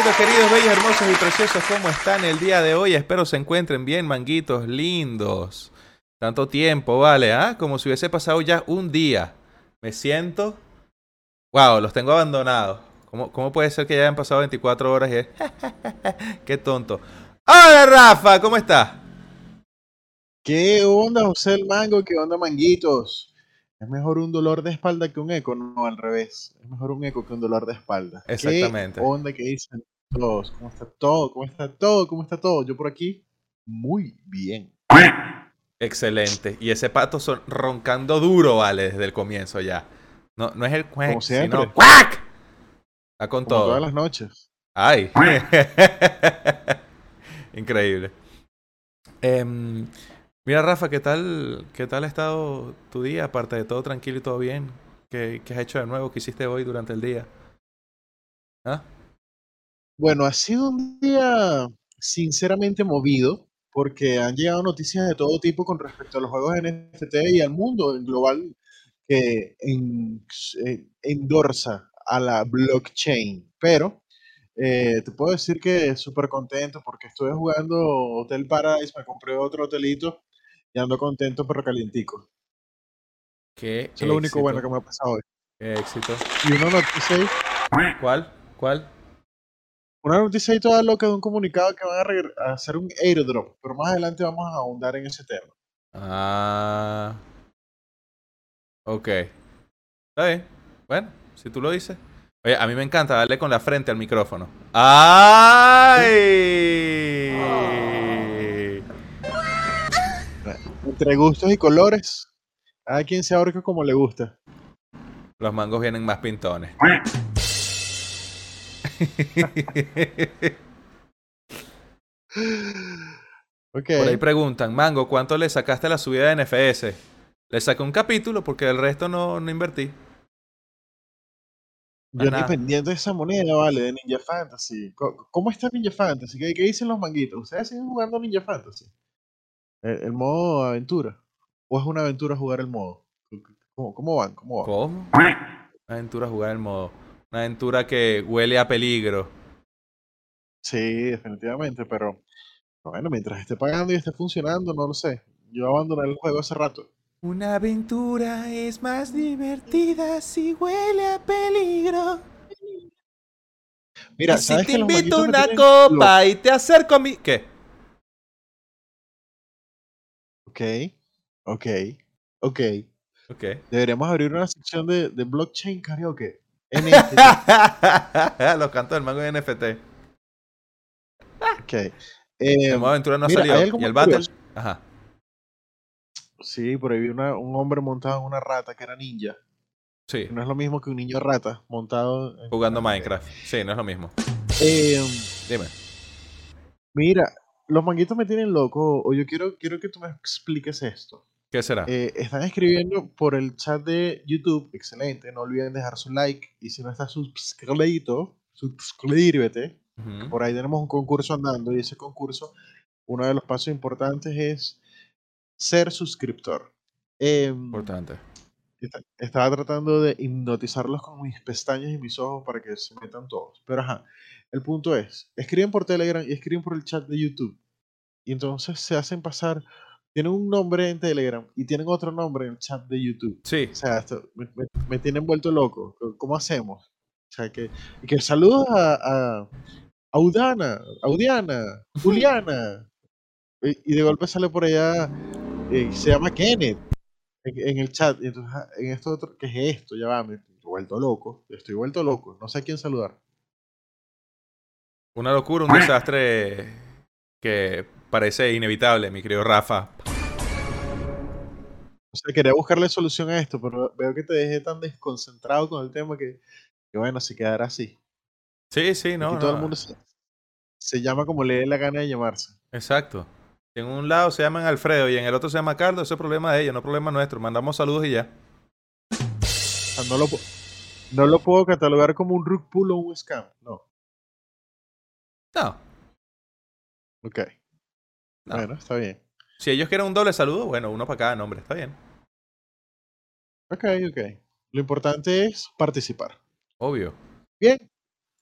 manguitos queridos, bellos, hermosos y preciosos, ¿cómo están el día de hoy? Espero se encuentren bien, manguitos lindos. Tanto tiempo, ¿vale? ¿Ah? Como si hubiese pasado ya un día. Me siento... Wow, los tengo abandonados. ¿Cómo, cómo puede ser que ya hayan pasado 24 horas y es... Qué tonto. Hola, Rafa, ¿cómo estás? ¿Qué onda, José el Mango? ¿Qué onda, Manguitos? Es mejor un dolor de espalda que un eco, no al revés. Es mejor un eco que un dolor de espalda. Exactamente. ¿Qué onda que dicen todos? ¿Cómo está todo? ¿Cómo está todo? ¿Cómo está todo? Yo por aquí, muy bien. Excelente. Y ese pato son roncando duro, vale, desde el comienzo ya. No, no es el cuac, Como siempre. sino ¡cuac! Está con Como todo. todas las noches. Ay. Increíble. Em, mira, Rafa, ¿qué tal, ¿qué tal ha estado tu día? Aparte de todo tranquilo y todo bien. ¿Qué, qué has hecho de nuevo? ¿Qué hiciste hoy durante el día? ¿Ah? Bueno, ha sido un día sinceramente movido porque han llegado noticias de todo tipo con respecto a los juegos NFT y al mundo en global que en- eh, endorsa a la blockchain. Pero eh, te puedo decir que súper contento porque estuve jugando Hotel Paradise, me compré otro hotelito y ando contento pero calientico. Qué Eso es lo único bueno que me ha pasado hoy. qué éxito. Y una noticia ¿Cuál? ¿Cuál? Una noticia ahí toda loca de un comunicado que van a, a hacer un airdrop, pero más adelante vamos a ahondar en ese tema. Ah. Ok. Está bien. Bueno, si tú lo dices. Oye, a mí me encanta darle con la frente al micrófono. ¡Ay! Entre gustos y colores, cada quien se ahorca como le gusta. Los mangos vienen más pintones. Ok. Por ahí preguntan, Mango, ¿cuánto le sacaste a la subida de NFS? Le saqué un capítulo porque el resto no, no invertí. Yo nada. pendiente de esa moneda, vale, de Ninja Fantasy. ¿Cómo está Ninja Fantasy? ¿Qué, qué dicen los manguitos? ¿Ustedes siguen jugando Ninja Fantasy? El, el modo aventura. ¿O es una aventura jugar el modo? ¿Cómo, cómo van? ¿Cómo van? ¿Cómo? Una aventura jugar el modo. Una aventura que huele a peligro. Sí, definitivamente, pero bueno, mientras esté pagando y esté funcionando, no lo sé. Yo abandoné el juego hace rato. Una aventura es más divertida si huele a peligro. Mira, y si ¿sabes te que invito una tienen copa y te acerco a mi... ¿Qué? Ok, ok, ok. Ok. Deberíamos abrir una sección de, de blockchain karaoke. NFT. Los cantos del mango de NFT. ok. Eh, El modo aventura no ha mira, hay salido. ¿Y el battle? curioso. Ajá. sí, por ahí vi una- un hombre montado en una rata que era ninja. Sí. No es lo mismo que un niño rata montado en Jugando Minecraft. Sí, no es lo mismo. Eh, Dime. mira, los manguitos me tienen loco. O yo quiero, quiero que tú me expliques esto. ¿Qué será? Eh, están escribiendo por el chat de YouTube. Excelente. No olviden dejar su like. Y si no estás suscrito, suscríbete. Por ahí tenemos un concurso andando. Y ese concurso, uno de los pasos importantes es ser suscriptor. Em, Importante. esta- estaba tratando de hipnotizarlos con mis pestañas y mis ojos para que se metan todos. Pero ajá, el punto es, escriben por Telegram y escriben por el chat de YouTube. Y entonces se hacen pasar, tienen un nombre en Telegram y tienen otro nombre en el chat de YouTube. Sí. O sea, esto me, me- me tienen vuelto loco. ¿Cómo hacemos? O sea, que, que saludos a, a Audana, Audiana, Juliana. Y, y de golpe sale por allá, eh, se llama Kenneth en, en el chat. Y entonces, ah, en esto otro, ¿qué es esto? Ya va, me estoy vuelto loco. Estoy vuelto loco. No sé a quién saludar. Una locura, un desastre que parece inevitable, mi querido Rafa. O sea, quería buscarle solución a esto, pero veo que te dejé tan desconcentrado con el tema que, que bueno, se quedará así. Sí, sí, no, Aquí todo no. el mundo se, se llama como le dé la gana de llamarse. Exacto. En un lado se llaman Alfredo y en el otro se llama Carlos, ese es problema de ellos, no problema nuestro. Mandamos saludos y ya. No lo, no lo puedo catalogar como un rug pull o un scam. No. No, Ok. no. Bueno, está bien. Si ellos quieren un doble saludo, bueno, uno para cada nombre, está bien. Ok, ok. Lo importante es participar. Obvio. Bien.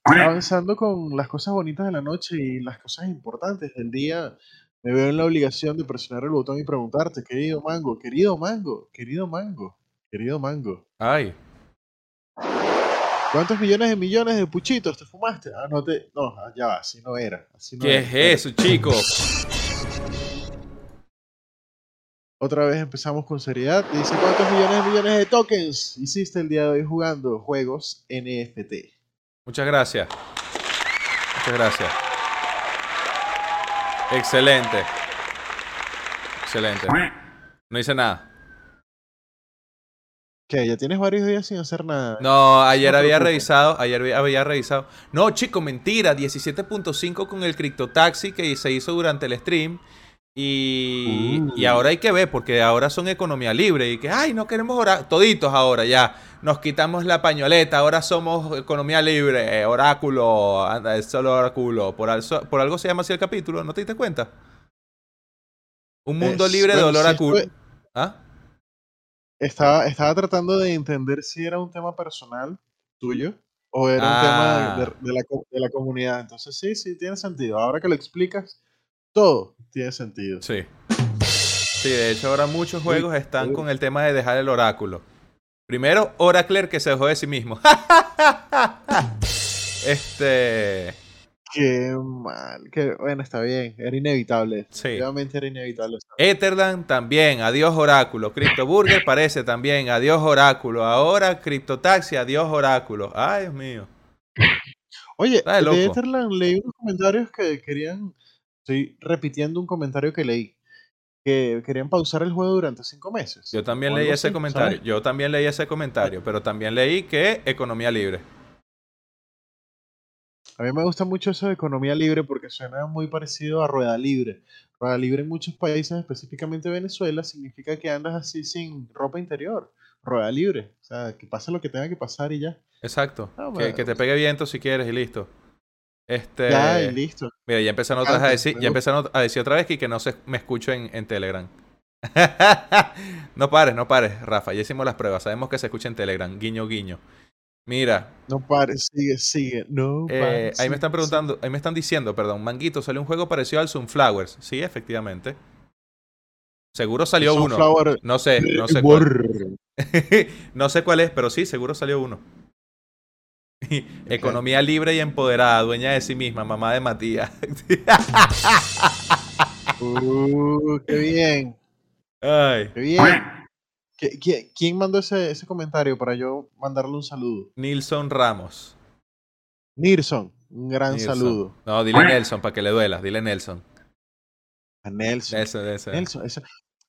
avanzando con las cosas bonitas de la noche y las cosas importantes del día, me veo en la obligación de presionar el botón y preguntarte, querido Mango, querido Mango, querido Mango, querido Mango. Ay. ¿Cuántos millones de millones de puchitos te fumaste? Ah, no te. No, ah, ya va, así no era. Así no ¿Qué era. es eso, chicos? Otra vez empezamos con seriedad. Dice: ¿Cuántos millones de millones de tokens hiciste el día de hoy jugando juegos NFT? Muchas gracias. Muchas gracias. Excelente. Excelente. No hice nada. ¿Qué? ¿Ya tienes varios días sin hacer nada? No, ayer No había revisado, ayer había- revisado. No, chico, mentira, 17.5 con el Cryptotaxi que se hizo durante el stream. Y, Uh. y ahora hay que ver, porque ahora son economía libre. Y que, ay, no queremos orar. Toditos ahora ya. Nos quitamos la pañoleta, ahora somos economía libre, eh, oráculo, anda, es solo oráculo. Por, alzo- por algo se llama así el capítulo, ¿no te diste cuenta? Un mundo Es- libre de olor a culo. ¿Ah? Estaba, estaba tratando de entender si era un tema personal tuyo o era un tema Ah. de, de la, de la comunidad. Entonces, sí, sí, tiene sentido. Ahora que lo explicas, todo tiene sentido. Sí. Sí, de hecho ahora muchos juegos están uy. con el tema de dejar el oráculo. Primero, Oracle que se dejó de sí mismo. este. Qué mal. Qué, bueno, está bien. Era inevitable. Sí. Definitivamente era inevitable. Etherland también, adiós oráculo. CryptoBurger parece también, adiós oráculo. Ahora CryptoTaxi, adiós oráculo. Ay, Dios mío. Oye, de. Etherland leí unos comentarios que querían. Estoy repitiendo un comentario que leí. Que querían pausar el juego durante cinco meses. Yo también leí ese así, comentario. ¿sabes? Yo también leí ese comentario, pero también leí que economía libre. A mí me gusta mucho eso de economía libre porque suena muy parecido a rueda libre. Rueda libre en muchos países, específicamente Venezuela, significa que andas así sin ropa interior. Rueda libre. O sea, que pase lo que tenga que pasar y ya. Exacto. Ah, que te pegue viento si quieres y listo. Este. Ya, y listo. Mira, ya empezaron otra vez a decir, ya empezaron a decir otra vez que, que no se, me escucho en, en Telegram. no pares, no pares, Rafa. Ya hicimos las pruebas. Sabemos que se escucha en Telegram. Guiño, guiño. Mira, No pares, sigue, sigue. No eh, pares. ahí me están preguntando, ahí me están diciendo, perdón, Manguito, salió un juego parecido al Sunflowers. Sí, efectivamente. Seguro salió uno. No sé, no sé cuál. No sé cuál es, pero sí, seguro salió uno. Economía libre y empoderada, dueña de sí misma, mamá de Matías. Uh, qué bien, Ay. qué bien. ¿Qui- qui- ¿Quién mandó ese, ese comentario para yo mandarle un saludo? Nilson Ramos. Nilson, un gran saludo. No, dile Nelson para que le duela. Dile Nelson. A Nelson. Nelson, Nelson. Nelson, ese-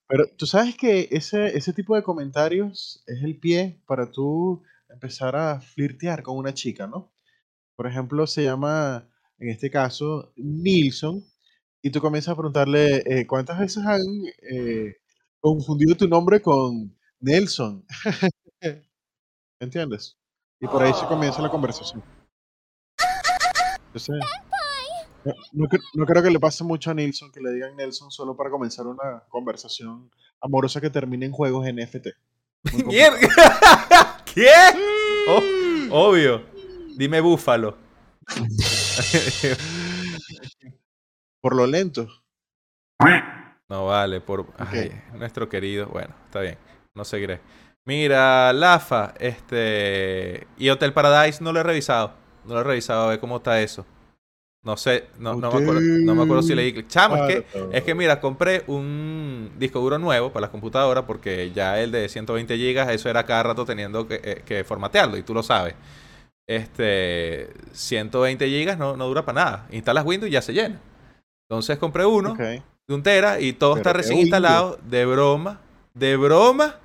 Pero tú sabes que ese, ese tipo de comentarios es el pie para tú empezar a flirtear con una chica, ¿no? Por ejemplo, se llama, en este caso, Nilson, y tú comienzas a preguntarle eh, cuántas veces han eh, confundido tu nombre con Nelson. ¿Entiendes? Y por ahí se comienza la conversación. Entonces, no, no no creo que le pase mucho a Nilson que le digan Nelson solo para comenzar una conversación amorosa que termine en juegos NFT. ¡Mierda! ¿Qué? Oh, obvio. Dime búfalo. Por lo lento. No vale, por ay, nuestro querido. Bueno, está bien. No seguiré. Mira, Lafa, este. Y Hotel Paradise no lo he revisado. No lo he revisado a ver cómo está eso. No sé, no, no me, acuerdo, no me acuerdo si leí. Chamo, es que, es que mira, compré un disco duro nuevo para las computadoras porque ya el de 120 GB, eso era cada rato teniendo que, eh, que formatearlo y tú lo sabes. Este, 120 GB no, no dura para nada. Instalas Windows y ya se llena. Entonces compré uno Ok. de un tera y todo Pero está recién instalado. De broma, de broma,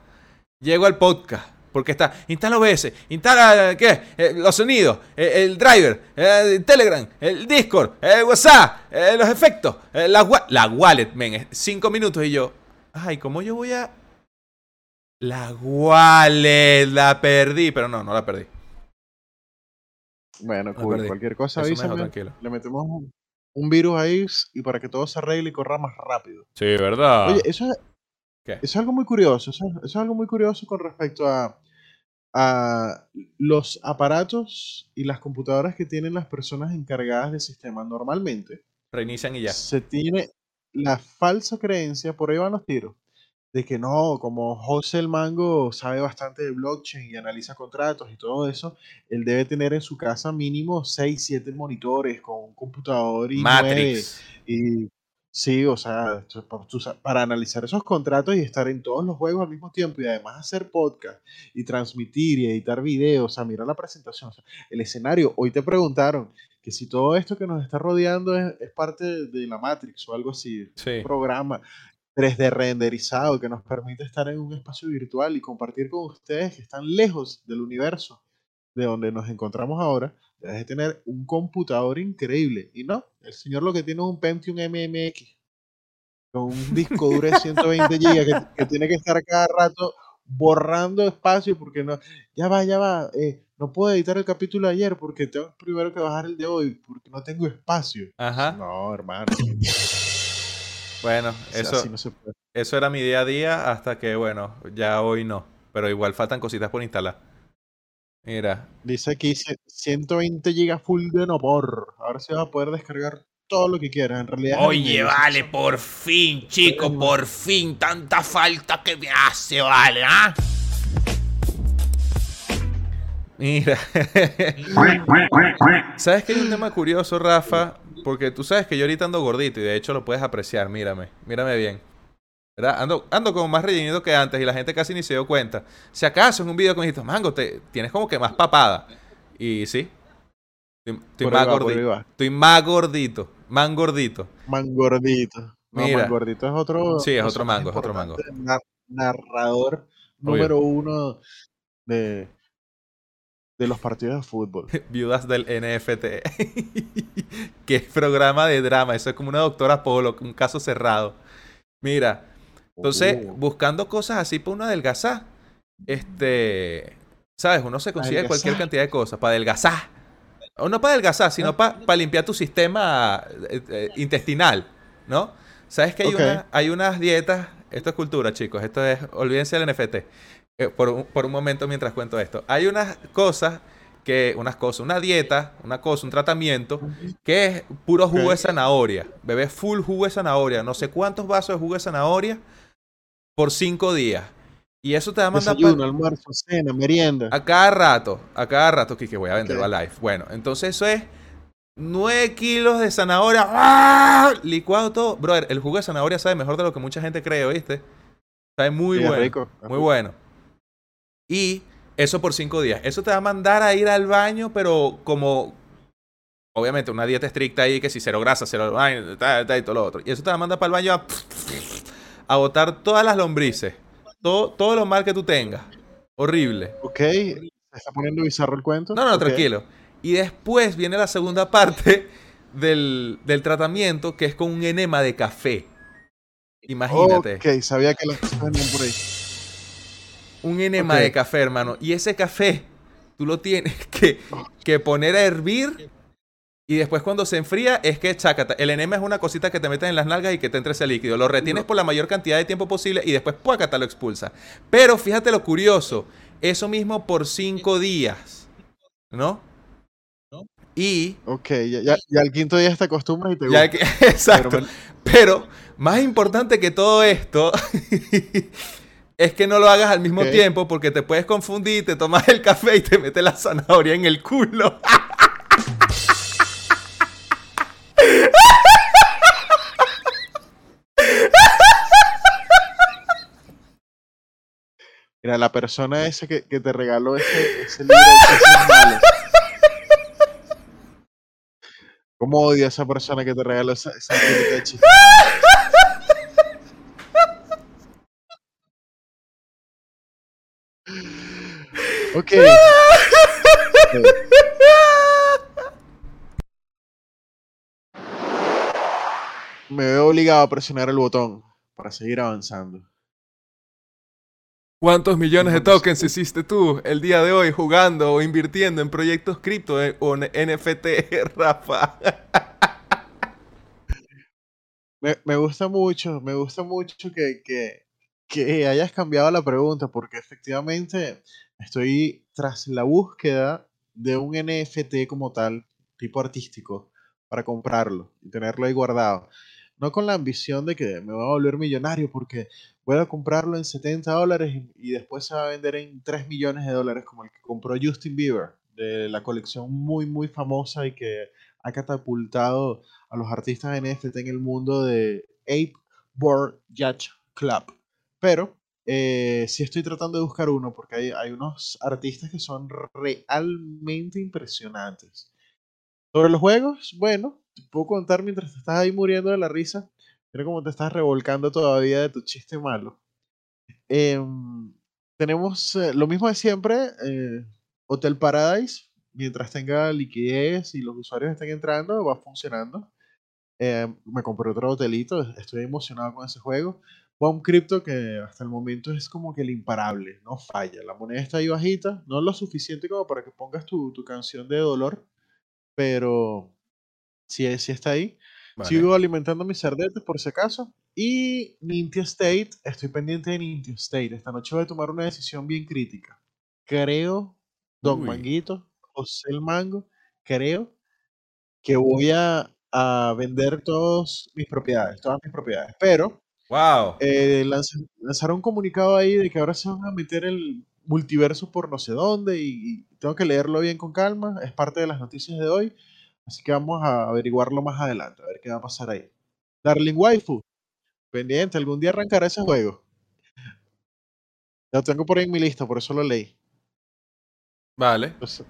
llego al podcast. Porque está, instala OBS, instala, ¿qué? Eh, los sonidos, eh, el driver, eh, el Telegram, el Discord, el WhatsApp, eh, los efectos, eh, la, wa- la wallet, men, cinco minutos y yo, ay, ¿cómo yo voy a...? La wallet, la perdí, pero no, no la perdí. Bueno, cool. perdí. Cualquier cosa avísame. Le metemos un, un virus ahí y para que todo se arregle y corra más rápido. Sí, ¿verdad? Oye, eso es, ¿Qué? eso es algo muy curioso. Eso, eso es algo muy curioso con respecto a, a los aparatos y las computadoras que tienen las personas encargadas del sistema normalmente Reinician y ya. se tiene la falsa creencia, por ahí van los tiros, de que no, como José el Mango sabe bastante de blockchain y analiza contratos y todo eso, él debe tener en su casa mínimo 6, 7 monitores con un computador y Matrix. y sí, o sea, para analizar esos contratos y estar en todos los juegos al mismo tiempo y además hacer podcast y transmitir y editar videos, o sea, mira la presentación, o sea, el escenario, hoy te preguntaron que si todo esto que nos está rodeando es, es parte de la Matrix o algo así, Sí. un programa 3D renderizado que nos permite estar en un espacio virtual y compartir con ustedes que están lejos del universo de donde nos encontramos ahora, debes de tener un computador increíble. Y no, el señor lo que tiene es un Pentium MMX con un disco duro de 120 GB que, que tiene que estar cada rato borrando espacio porque no, ya va, ya va, eh, no puedo editar el capítulo de ayer porque tengo primero que bajar el de hoy porque no tengo espacio. Ajá. No, hermano, Bueno, o sea, eso, no se puede. eso era mi día a día hasta que, bueno, ya hoy no. Pero igual faltan cositas por instalar. Mira, Dice aquí cien- 120 GB full de no por. Ahora se va a poder descargar todo lo que quieras. En realidad. Oye, vale, eso- por fin, chico, por fin, tanta falta que me hace, vale, ¿ah? mira. ¿Sabes que hay un tema curioso, Rafa? Porque tú sabes que yo ahorita ando gordito y de hecho lo puedes apreciar. Mírame, mírame bien. ¿Verdad? Ando, ando como más rellenito que antes y la gente casi ni se dio cuenta. Si acaso en un video con dijiste, Mango, te, tienes como que más papada. Y sí. Estoy, más va, gordito. Estoy más gordito. Más gordito. Mangordito. No, Mira. Mangordito es otro. Sí, es otro mango, es otro mango. nar- narrador número uno de, de los partidos de fútbol. Viudas del NFT. que es programa de drama. Eso es como una doctora Polo, un caso cerrado. Mira, entonces, Oh. buscando cosas así para uno adelgazar, este, ¿sabes? Uno se consigue Adelgazar. cualquier cantidad de cosas para adelgazar. O no para adelgazar, sino para limpiar tu sistema eh, eh, intestinal, ¿no? ¿Sabes que hay, una- hay unas dietas? Esto es cultura, chicos. Esto es, olvídense del NFT. Eh, por, un, por un momento mientras cuento esto. Hay unas cosas que, unas cosas, una dieta, una cosa, un tratamiento, que es puro jugo de zanahoria. Bebé full jugo de zanahoria. No sé cuántos vasos de jugo de zanahoria por cinco días. Y eso te va a mandar Desayuno, almuerzo, cena, merienda. a cada rato. A cada rato, que voy a venderlo Ok. a live. Bueno, entonces eso es 9 kilos de zanahoria. ¡ah! Licuado todo. Brother, el jugo de zanahoria sabe mejor de lo que mucha gente cree, ¿viste? Sabe muy Sí, es bueno. rico, Muy bueno. Y eso por cinco días. Eso te va a mandar a ir al baño, pero como. Obviamente, una dieta estricta ahí, que si cero grasa, cero vaina, tal, tal, y todo lo otro. Y eso te va a mandar para el baño a, a botar todas las lombrices. Todo, todo lo mal que tú tengas. Horrible. Ok, se está poniendo bizarro el cuento. No, no, tranquilo. Y después viene la segunda parte del, del tratamiento, que es con un enema de café. Imagínate. Ok, sabía que las cosas venían por ahí. Un enema de café, hermano. Y ese café, tú lo tienes que, que poner a hervir. Y después cuando se enfría, es que chácata. El enema es una cosita que te metes en las nalgas y que te entre ese líquido. Lo retienes por la mayor cantidad de tiempo posible y después puácata lo expulsa. Pero fíjate lo curioso. Eso mismo por cinco días. ¿No? Y Ok, ya, ya, ya al quinto día te acostumbras y te Ya gusta. que- exacto. Pero más importante que todo esto es que no lo hagas al mismo tiempo porque te puedes confundir, te tomas el café y te metes la zanahoria en el culo. Mira, la persona esa que, que te regaló ese, libro de. ¿Cómo odio a esa persona que te regaló esa, esa de chismes malos? Ok. Ok. Me veo obligado a presionar el botón para seguir avanzando. ¿Cuántos millones de tokens hiciste tú el día de hoy jugando o invirtiendo en proyectos cripto eh, o en NFT, Rafa? Me, me gusta mucho, me gusta mucho que, que, que hayas cambiado la pregunta, porque efectivamente estoy tras la búsqueda de un NFT como tal, tipo artístico, para comprarlo y tenerlo ahí guardado. No con la ambición de que me voy a volver millonario porque voy a comprarlo en 70 dólares y, después se va a vender en 3 millones de dólares como el que compró Justin Bieber de la colección muy muy famosa y que ha catapultado a los artistas NFT en el mundo de Ape Board Yacht Club. Pero eh, sí estoy tratando de buscar uno porque hay, hay unos artistas que son realmente impresionantes. Sobre los juegos, bueno, te puedo contar mientras estás ahí muriendo de la risa. Mira cómo te estás revolcando todavía de tu chiste malo. Em, tenemos eh, lo mismo de siempre. eh, Hotel Paradise, mientras tenga liquidez y los usuarios estén entrando, va funcionando. Eh, me compré otro hotelito, estoy emocionado con ese juego. Bomb Crypto, que hasta el momento es como que el imparable, no falla. La moneda está ahí bajita, no lo suficiente como para que pongas tu, tu canción de dolor, pero sí, sí está ahí. Vale. Sigo alimentando mis cerdetes por si acaso. Y Nintendo State, estoy pendiente de Nintendo State. Esta noche voy a tomar una decisión bien crítica. Creo, Don Uy. Manguito, José el Mango, creo que voy a, a vender todas mis propiedades, todas mis propiedades. Pero Wow. eh, lanz- lanzaron un comunicado ahí de que ahora se van a meter el multiverso por no sé dónde y, y tengo que leerlo bien con calma. Es parte de las noticias de hoy. Así que vamos a averiguarlo más adelante, a ver qué va a pasar ahí. Darling Waifu, pendiente, algún día arrancará ese juego. Lo tengo por ahí en mi lista, por eso lo leí. Vale. Entonces,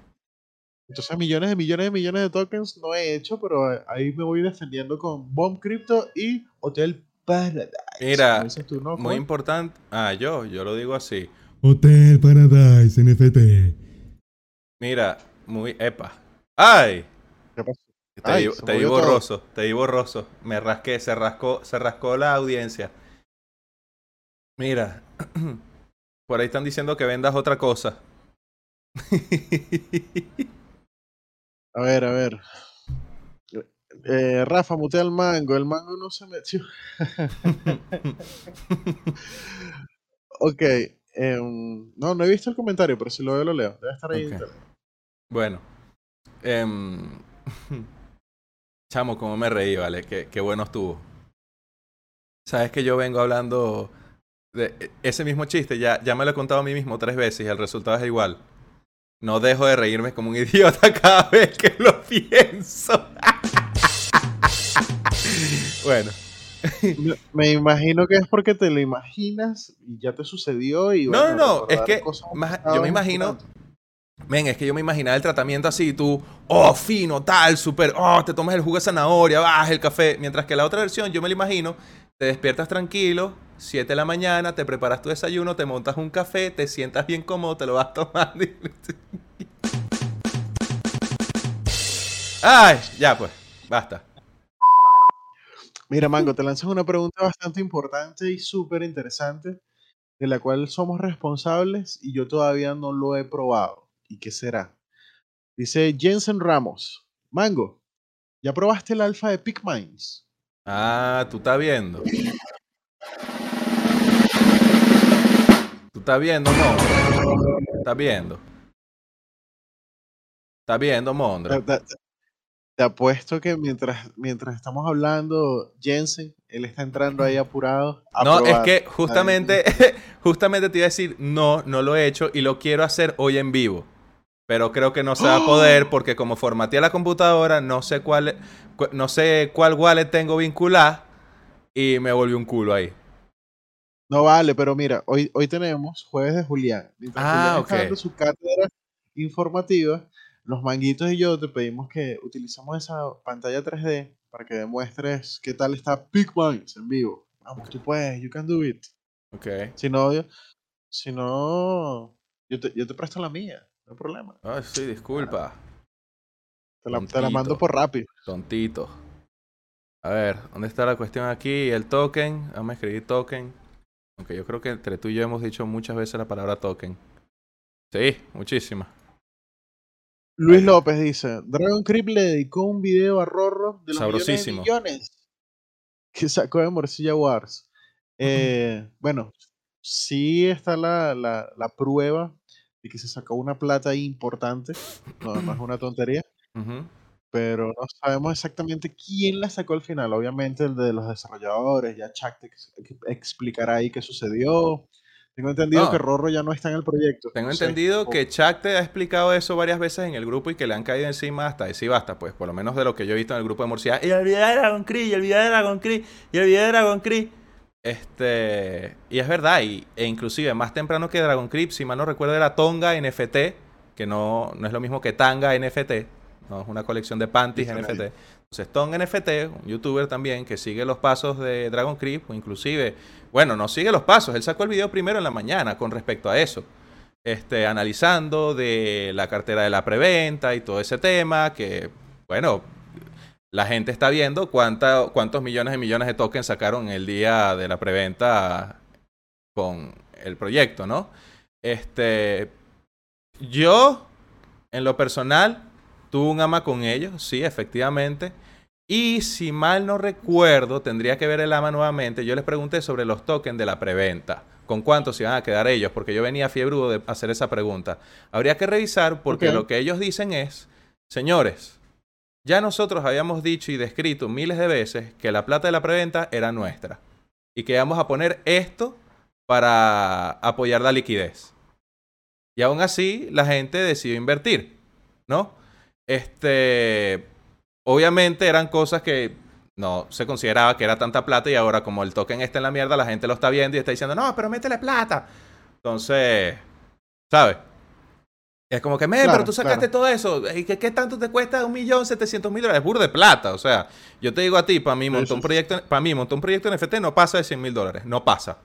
entonces millones de millones de millones de tokens no he hecho, pero ahí me voy defendiendo con Bomb Crypto y Hotel Paradise. Mira, como dices tú, ¿no, Muy importante. Ah, yo, yo lo digo así. Hotel Paradise NFT. Mira, muy. Epa. ¡Ay! Te, Ay, di, se te di movió todo. borroso, te di borroso. Me rasqué, se rascó, se rascó la audiencia. Mira, por ahí están diciendo que vendas otra cosa. A ver, a ver. Eh, Rafa, mutea el mango. El mango no se metió. ok. em, no, no he visto el comentario, pero si lo veo, lo leo. Debe estar ahí. en Ok. internet. Bueno. em, chamo, como me reí, vale. Qué, qué bueno estuvo. Sabes que yo vengo hablando de ese mismo chiste. Ya, ya me lo he contado a mí mismo tres veces y el resultado es igual. No dejo de reírme como un idiota cada vez que lo pienso. bueno, Me- imagino que es porque te lo imaginas y ya te sucedió y No, bueno, no, no, es recordar que más- yo me es imagino-. Men, es que yo me imaginaba el tratamiento así, tú, oh, fino, tal, súper, oh, te tomas el jugo de zanahoria, bajas el café. Mientras que la otra versión, yo me lo imagino, te despiertas tranquilo, 7 de la mañana, te preparas tu desayuno, te montas un café, te sientas bien cómodo, te lo vas tomando. Ay, ya pues, basta. Mira, Mango, te lanzas una pregunta bastante importante y súper interesante, de la cual somos responsables y yo todavía no lo he probado. ¿Y qué será? Dice Jensen Ramos, Mango, ¿ya probaste el alfa de PicMinds? Ah, tú estás viendo. Tú estás viendo, Mondra. Estás viendo. Estás viendo, Mondra. te- te apuesto que mientras, mientras estamos hablando, Jensen, él está entrando ahí apurado. a No, es que justamente, justamente te iba a decir, no, no lo he hecho y lo quiero hacer hoy en vivo. Pero creo que no se va a poder porque como formateé la computadora, no sé cuál, cu- no sé cuál wallet tengo vinculada y me volvió un culo ahí. No vale, pero mira, hoy, hoy tenemos Jueves de Julián. Mientras Ah, Julián está ok. dando su cátedra informativa, los manguitos y yo te pedimos que utilicemos esa pantalla 3D para que demuestres qué tal está PicMinds en vivo. Vamos, tú puedes, you can do it. Ok. Si no, yo- si no, yo te, yo te presto la mía, no hay problema. Ay, sí, disculpa. Te la, te la mando por rápido. Tontito. A ver, ¿dónde está la cuestión aquí? El token. Vamos a escribir token. Aunque yo creo que entre tú y yo hemos dicho muchas veces la palabra token. Sí, muchísimas. Luis. López dice, Dragon Creep le dedicó un video a Rorro de los Sabrosísimo. millones de millones que sacó de Morcilla Wars. Eh, bueno, sí está la, la, la prueba y que se sacó una plata ahí importante. No, no es una tontería. Ujú. Pero no sabemos exactamente quién la sacó al final. Obviamente el de los desarrolladores, ya Chuck te ex- explicará ahí qué sucedió. Tengo entendido No. que Rorro ya no está en el proyecto. Tengo no entendido que Chuck te ha explicado eso varias veces en el grupo y que le han caído encima hasta decir basta, pues, por lo menos de lo que yo he visto en el grupo de Murcia. Y el video de Dragon Cree, y el video de Dragon Cree, y el video de Dragon Cree. Este, y es verdad, y, e inclusive más temprano que Dragon Creep, si mal no recuerdo, era Tonga NFT, que no, no es lo mismo que Tanga NFT, no es una colección de panties NFT. Entonces, Tonga NFT, un youtuber también que sigue los pasos de Dragon Creep, o inclusive, bueno, no sigue los pasos, él sacó el video primero en la mañana con respecto a eso. Este, analizando de la cartera de la preventa y todo ese tema, que, bueno, la gente está viendo cuánta, cuántos millones y millones de tokens sacaron el día de la preventa con el proyecto, ¿no? Este, yo, en lo personal, tuve un ama con ellos, sí, efectivamente. Y si mal no recuerdo, tendría que ver el ama nuevamente. Yo les pregunté sobre los tokens de la preventa. ¿Con cuántos se iban a quedar ellos? Porque yo venía fiebrudo de hacer esa pregunta. Habría que revisar porque lo que ellos dicen es, señores, ya nosotros habíamos dicho y descrito miles de veces que la plata de la preventa era nuestra. Y que íbamos a poner esto para apoyar la liquidez. Y aún así, la gente decidió invertir, ¿no? Este, obviamente eran cosas que no se consideraba que era tanta plata y ahora como el token está en la mierda, la gente lo está viendo y está diciendo, no, pero métele plata. Entonces, ¿sabes? Es como que, Claro, pero tú sacaste claro. todo eso. ¿Y qué, qué tanto te cuesta un millón setecientos mil dólares? Es burro de plata. O sea, yo te digo a ti, para mí montar un proyecto, para mí montar un proyecto NFT no pasa de 100 mil dólares. No pasa.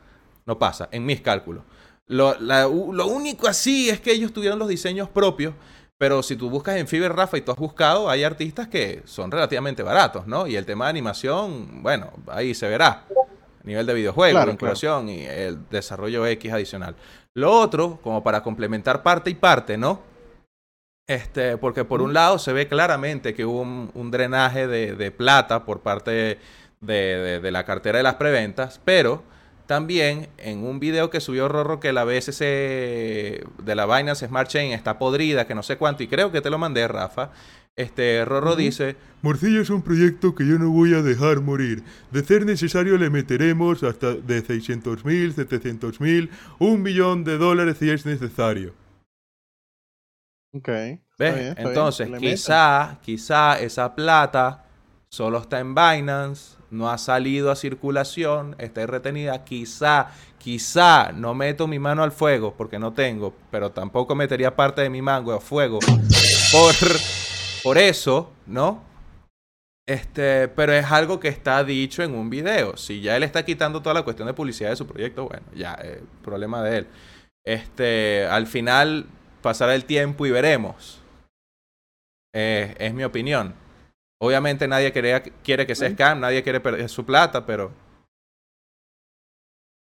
No pasa, en mis cálculos. Lo, la- lo único así es que ellos tuvieron los diseños propios, pero si tú buscas en Fiverr, Rafa, y tú has buscado, hay artistas que son relativamente baratos, ¿no? Y el tema de animación, bueno, ahí se verá. Nivel de videojuego, Claro, la inclusión y el desarrollo X adicional. Lo otro, como para complementar parte y parte, ¿no? Este, porque por un lado se ve claramente que hubo un, un drenaje de, de plata por parte de, de- de la cartera de las preventas, pero también en un video que subió Rorro que la BSC de la Binance Smart Chain está podrida, que no sé cuánto, y creo que te lo mandé, Rafa. Este, Rorro dice, Morcilla es un proyecto que yo no voy a dejar morir. De ser necesario le meteremos hasta de 600 mil, 700 mil, un millón de dólares si es necesario. Ok. está ¿Ves? bien, está bien, Entonces, quizá, quizá esa plata solo está en Binance, no ha salido a circulación, está retenida. Quizá, quizá no meto mi mano al fuego porque no tengo, pero tampoco metería parte de mi mango a fuego por, por eso, ¿no? Este, pero es algo que está dicho en un video. Si ya él está quitando toda la cuestión de publicidad de su proyecto, bueno, ya, eh, problema de él. Este, al final pasará el tiempo y veremos. Eh, es mi opinión. Obviamente nadie quería- quiere que sea scam, nadie quiere perder su plata, pero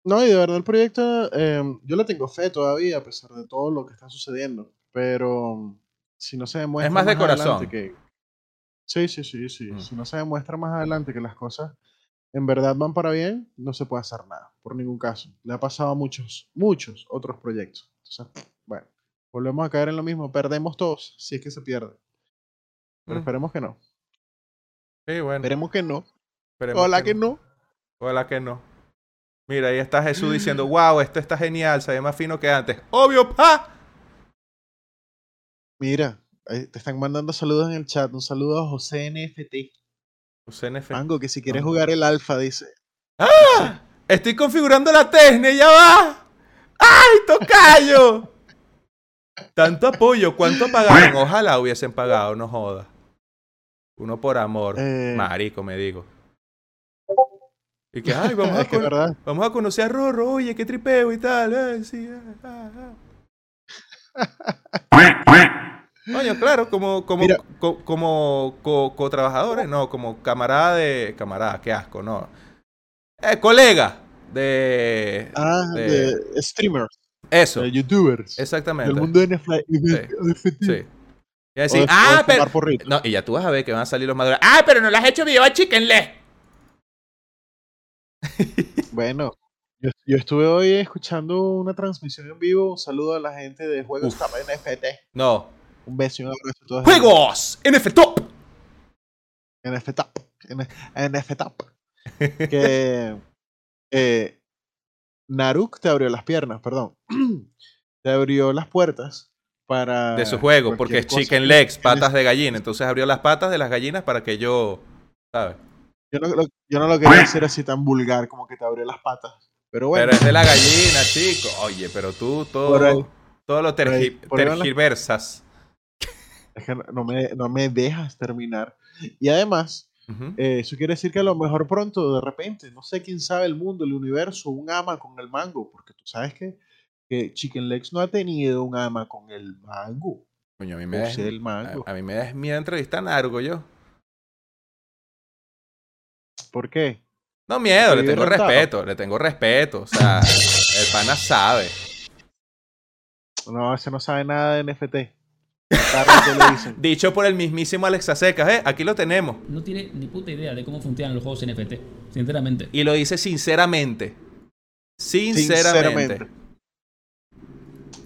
No, y de verdad el proyecto, eh, yo le tengo fe todavía, a pesar de todo lo que está sucediendo. Pero si no se demuestra más de corazón. adelante que. Sí, sí, sí, sí. Mm. Si no se demuestra más adelante que las cosas en verdad van para bien, no se puede hacer nada, por ningún caso. Le ha pasado a muchos, muchos otros proyectos. Entonces, bueno, volvemos a caer en lo mismo. Perdemos todos, si es que se pierde. Pero Mm. esperemos que no. sí, bueno. Esperemos que no. esperemos Ojalá que no. Ojalá que no. Mira, ahí está Jesús diciendo, wow, esto está genial, se ve más fino que antes. Obvio, pa. Mira, ahí te están mandando saludos en el chat. Un saludo a José NFT. CNF. Mango, que si quieres Mango. jugar el alfa, dice. ¡Ah! Estoy configurando la Tesne, ya va. ¡Ay, tocayo! Tanto apoyo, ¿cuánto pagaron? Ojalá hubiesen pagado, no joda. Uno por amor. Eh, Marico, me digo. Y que, ay, vamos a, con- vamos a conocer a Rorro, oye, qué tripeo y tal. eh, sí, ah, ah. Coño, claro, como, como, co- como co- co-trabajadores, no, como camarada de. Camarada, qué asco, no. Eh, colega de. Ah, de- de streamers, Eso, de youtubers. exactamente. Del mundo de NFT. Sí. Y O decir, de- o ah, de pero. fumar porrito. No, y ya tú vas a ver que van a salir los maduros. Ah, pero no le has hecho video a Chicken. Bueno, Yo, yo estuve hoy escuchando una transmisión en vivo. Un saludo a la gente de Juegos. Top NFT. No. Un beso y un abrazo a todos. ¡Juegos! ¡NF Top! NFT Top. NFT Top. Que eh, Naruk te abrió las piernas, perdón. te abrió las puertas para. De su juego, porque es chicken legs, patas de gallina. Entonces abrió las patas de las gallinas para que yo. ¿Sabes? Yo no, lo, yo no lo quería decir así tan vulgar como que te abrió las patas. Pero bueno, Pero es de la gallina, chico. Oye, pero tú Por ahí. todo, todo lo tergi- por ahí tergiversas. es que no- me, no me dejas terminar. Y además, eh, eso quiere decir que a lo mejor pronto, de repente, no sé quién sabe el mundo, el universo, un ama con el mango. Porque tú sabes que, que Chicken Legs no ha tenido un ama con el mango. Coño, a mí me da, Use el a, mango. a mí me da miedo entrevistar a Nargo yo. ¿Por qué? No miedo, le tengo rentado. respeto, le tengo respeto. O sea, el pana sabe. No, ese no sabe nada de NFT. Dicen. Dicho por el mismísimo Alexa Secas, ¿eh? Aquí lo tenemos. No tiene ni puta idea de cómo funcionan los juegos NFT, sinceramente. Y lo dice sinceramente. Sinceramente. Sinceramente.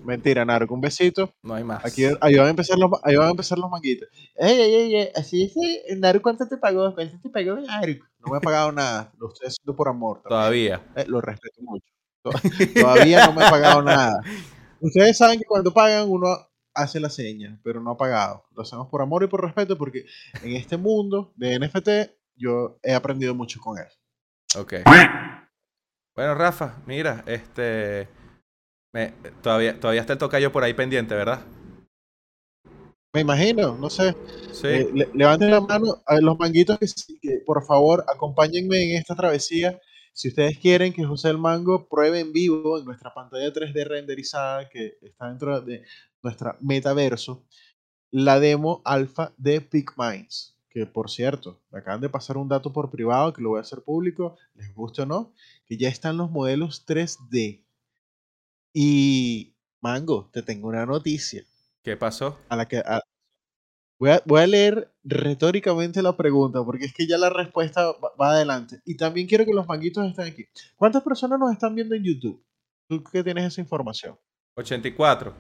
Mentira, Narco, un besito. No hay más. Aquí ahí van a empezar los, ahí van a empezar los manguitos. Ey, ey, ey, ey, así dice, Naru, ¿cuánto te pagó? ¿Cuánto te pagó Naru? No me ha pagado nada, lo estoy haciendo por amor. también. Todavía. Eh, lo respeto mucho. To- Todavía no me ha pagado nada. Ustedes saben que cuando pagan uno hace la seña, pero no ha pagado. Lo hacemos por amor y por respeto porque en este mundo de NFT yo he aprendido mucho con él. Ok. Bueno, Rafa, mira, este. me- todavía, todavía está el tocayo por ahí pendiente, ¿verdad? Me imagino, no sé. Sí. Eh, le- levanten la mano a los manguitos que, que, por favor acompáñenme en esta travesía. Si ustedes quieren que José el Mango pruebe en vivo en nuestra pantalla 3D renderizada que está dentro de nuestra metaverso, la demo alfa de PicMinds. Que por cierto, me acaban de pasar un dato por privado que lo voy a hacer público, les guste o no, que ya están los modelos 3D. Y Mango, te tengo una noticia ¿Qué pasó? a la que a- voy, a, voy a leer retóricamente la pregunta porque es que ya la respuesta va, va adelante y también quiero que los manguitos estén aquí ¿cuántas personas nos están viendo en YouTube? tú que tienes esa información 84.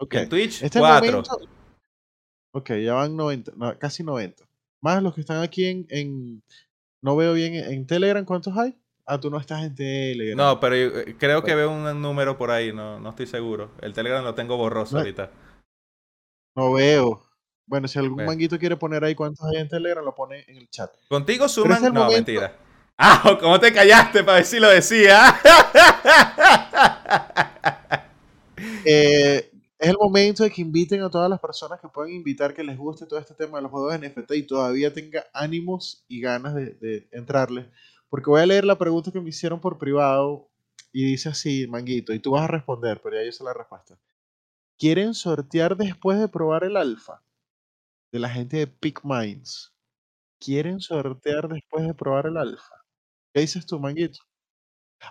ok En Twitch, este 4. momento ok ya van 90 no, casi 90 más los que están aquí en, en- no veo bien en, en Telegram ¿cuántos hay? Ah tú no estás en Telegram No, pero yo, eh, creo que veo un número por ahí, no, no estoy seguro. El Telegram lo tengo borroso No. ahorita. no veo bueno si algún Bueno. manguito quiere poner ahí cuántos hay en Telegram lo pone en el chat Contigo suman. No, momento- mentira. Ah, ¿cómo te callaste para ver si lo decía? Eh, es el momento de que inviten a todas las personas que puedan invitar que les guste todo este tema de los juegos NFT y todavía tenga ánimos y ganas de, de entrarle. Porque voy a leer la pregunta que me hicieron por privado y dice así, Manguito, y tú vas a responder, pero ya yo sé la respuesta. ¿Quieren sortear después de probar el alfa? De la gente de Peak Minds. ¿Quieren sortear después de probar el alfa? ¿Qué dices tú, Manguito?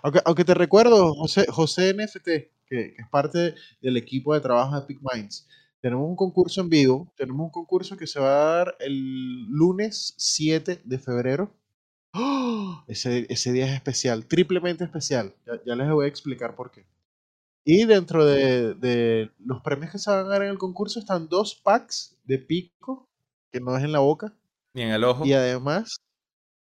Aunque, aunque te recuerdo, José, José NFT, que, que es parte del equipo de trabajo de Peak Minds, tenemos un concurso en vivo. Tenemos un concurso que se va a dar el lunes 7 de febrero. ¡Oh! Ese, ese día es especial, triplemente especial. Ya, ya les voy a explicar por qué. Y dentro de, de los premios que se van a dar en el concurso están dos packs de pico, que no es en la boca, Ni en el ojo. y además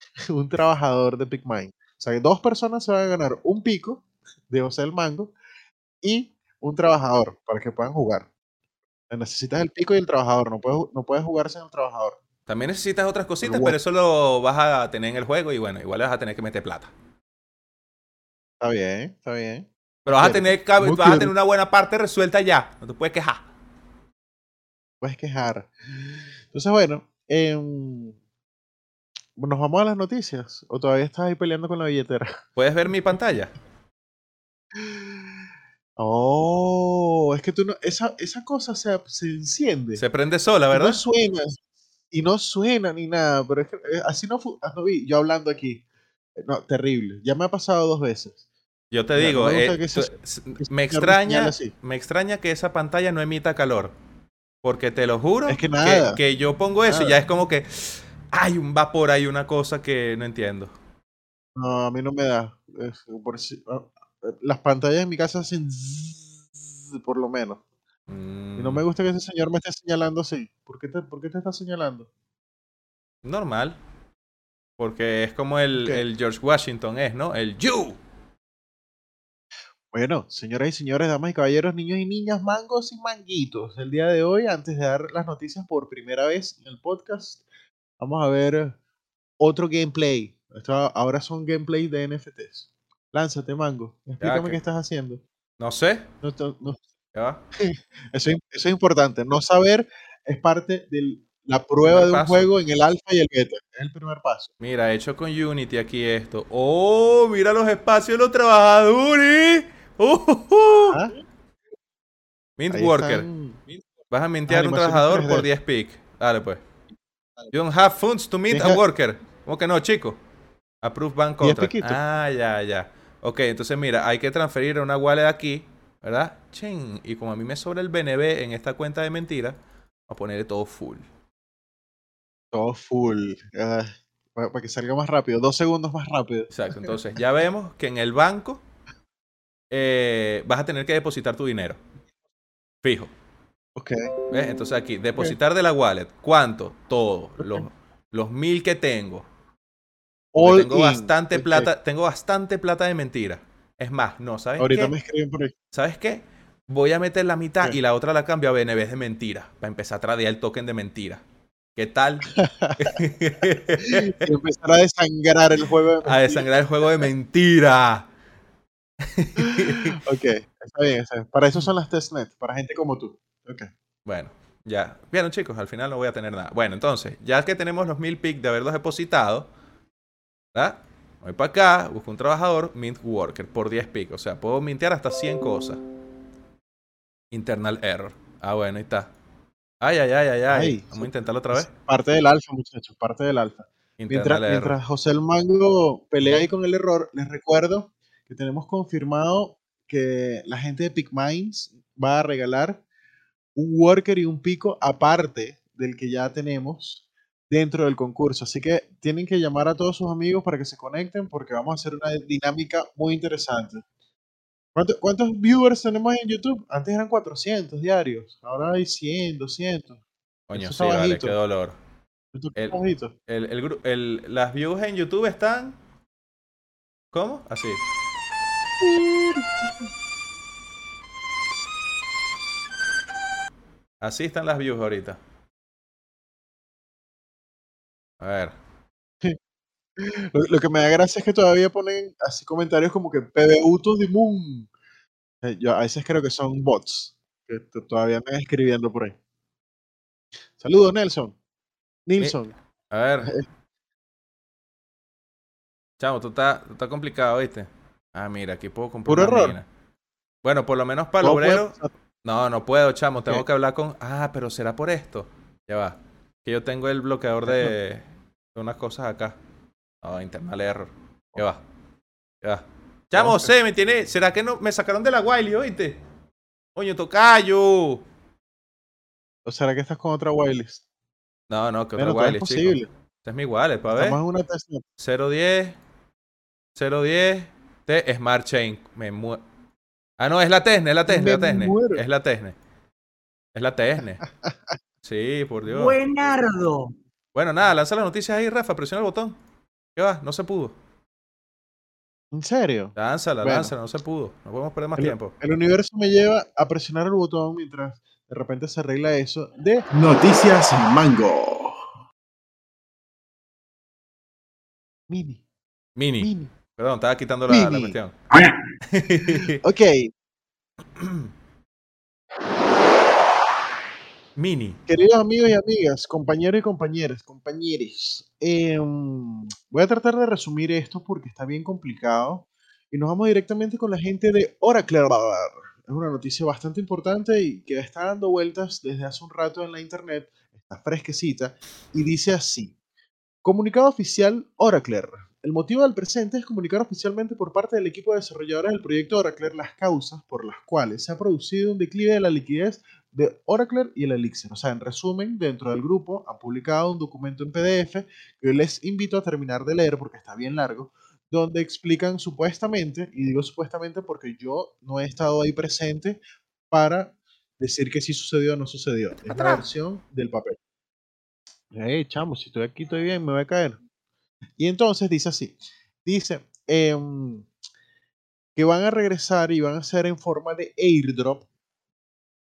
un trabajador de PicMind. O sea, que dos personas se van a ganar un pico de José el Mango y un trabajador para que puedan jugar. Necesitas el pico y el trabajador, no puedes, no puedes jugar sin el trabajador. También necesitas otras cositas, pero eso lo vas a tener en el juego y bueno, igual vas a tener que meter plata. Está bien, está bien. Pero vas a tener, vas a tener una buena parte resuelta ya. No te puedes quejar. Puedes quejar. Entonces, bueno, em, nos vamos a las noticias. ¿O todavía estás ahí peleando con la billetera? ¿Puedes ver mi pantalla? Oh, es que tú no. Esa, esa cosa se, se enciende. Se prende sola, ¿verdad? No suena. Y no suena ni nada, pero es que eh, así no, ah, no vi, yo hablando aquí. Eh, No, terrible. Ya me ha pasado dos veces. Yo te Ya, digo, me eh, que se- que me extraña, me extraña que esa pantalla no emita calor. Porque te lo juro Es que nada. que yo pongo eso y ya es como que hay un vapor, hay una cosa que no entiendo. No, a mí no me da. Por si- ah, las pantallas en mi casa hacen zzzz, por lo menos. Y no me Mm, gusta que ese señor me esté señalando así. ¿Por qué te, por qué te está señalando? Normal. Porque es como el, el George Washington es, ¿no? El you. Bueno, señoras y señores, damas y caballeros, niños y niñas, mangos y manguitos. El día de hoy, antes de dar las noticias por primera vez en el podcast, vamos a ver otro gameplay. Esto ahora son gameplays de NFTs. Lánzate, mango. Explícame qué estás haciendo. No sé. No- Ya eso, es- eso es importante. No saber es parte de la prueba de un juego en el alfa y el beta. Es el primer paso. Mira, hecho con Unity aquí esto. ¡Oh! Mira los espacios de los trabajadores. ¡Oh! oh, oh! ¿Ah? Mint Worker. están- Vas a mintear un animaciones trabajador 3D. por 10 pic. Dale pues. You don't have funds to mint a worker. ¿Cómo que no, chico? Approve bank 10 contract. Ah, ya, ya. Ok, entonces mira, hay que transferir una wallet aquí, ¿verdad? Chin. Y como a mí me sobra el BNB en esta cuenta de mentira, voy a ponerle todo full. Todo full. Ah, para, que salga más rápido. Dos segundos más rápido. Exacto. Entonces ya vemos que en el banco eh, vas a tener que depositar tu dinero. Fijo. Ok. ¿Ves? Entonces aquí, depositar de la wallet. ¿Cuánto? Todo. Los, los mil que tengo. All tengo in. bastante plata, tengo bastante plata de mentira. Es más, no, ¿sabes Ahorita qué? me escriben por ahí. ¿Sabes qué? Voy a meter la mitad ¿Qué? y la otra la cambio a BNB de mentira. Para empezar a tradear el token de mentira. ¿Qué tal? Y empezar a desangrar el juego. a desangrar el juego de mentira. Ok, está bien, está bien. Para eso son las testnet, para gente como tú. Ok. Bueno, ya. Vieron, chicos, al final no voy a tener nada. Bueno, entonces, ya que tenemos los mil pics de haberlos depositado, ¿verdad? Voy para acá, busco un trabajador, mint worker, por 10 pics. O sea, puedo mintear hasta 100 cosas. Internal error. Ah, bueno, ahí está. Ay, ay, ay, ay, ay. Vamos a intentarlo otra vez. Parte del alfa, muchachos, parte del alfa. Mientras, José el Mango pelea ahí con el error, les recuerdo que tenemos confirmado que la gente de PicMinds va a regalar un worker y un pico aparte del que ya tenemos dentro del concurso. Así que tienen que llamar a todos sus amigos para que se conecten porque vamos a hacer una dinámica muy interesante. ¿Cuánto- ¿Cuántos viewers tenemos en YouTube? Antes eran 400 diarios, ahora hay 100, 200. Coño, sí, vale, qué dolor. El-. El, el, el- las views en YouTube están. ¿Cómo? Así. Así están las views ahorita. A ver. Lo, lo que me da gracia es que todavía ponen así comentarios como que PBUtos de Moon. Eh, Yo a veces creo que son bots que todavía me escribiendo por ahí. Saludos, Nelson. Nilsson. A ver. Chamo, tú estás tú estás complicado, ¿viste? Ah, mira, aquí puedo comprar Puro error. mina. Bueno, por lo menos para el ¿Cómo puede obrero. No, no puedo, chamo. Tengo ¿Qué? que hablar con. Ah, pero será por esto. Ya va. Que yo tengo el bloqueador de unas cosas acá. No, internal error. Ya va. Ya va. Chamo, sé, me tiene. ¿Será que no me sacaron de la Wiley, oíste? Coño, tocayo. ¿O será que estás con otra wireless? No, no, que todo es Wiley, chico. posible. Este es mi wallet, para ver. Estamos en una testnet. 010 010 T Smart Chain. Me mu- Ah, no, es la Tesne, es la Tesne, la Tesne. muero. Es la Tesne. Es la Tesne. Sí, por Dios. Buenardo. Bueno, nada, lanza las noticias ahí, Rafa, presiona el botón. ¿Qué va? No se pudo. ¿En serio? Lánzala, Bueno. lánzala, no se pudo. No podemos perder más El, tiempo. el universo me lleva a presionar el botón mientras de repente se arregla eso de Noticias Mango. Mini, Mini. mini. Perdón, estaba quitando la, la cuestión. Ok, Mini. Queridos amigos y amigas, compañeros y compañeras, compañeros, em, voy a tratar de resumir esto porque está bien complicado y nos vamos directamente con la gente de Oracle. Es una noticia bastante importante y que está dando vueltas desde hace un rato en la internet, está fresquecita y dice así. Comunicado oficial Oracle. El motivo del presente es comunicar oficialmente por parte del equipo de desarrolladores del proyecto Oracle las causas por las cuales se ha producido un declive de la liquidez de Oracle y el Elixir. O sea, en resumen, dentro del grupo han publicado un documento en PDF que les invito a terminar de leer porque está bien largo, donde explican supuestamente, y digo supuestamente porque yo no he estado ahí presente para decir que sí sucedió o no sucedió. Es la versión del papel. Hey, chamo, si estoy aquí, estoy bien, me voy a caer. Y entonces dice así, dice em, que van a regresar y van a hacer en forma de airdrop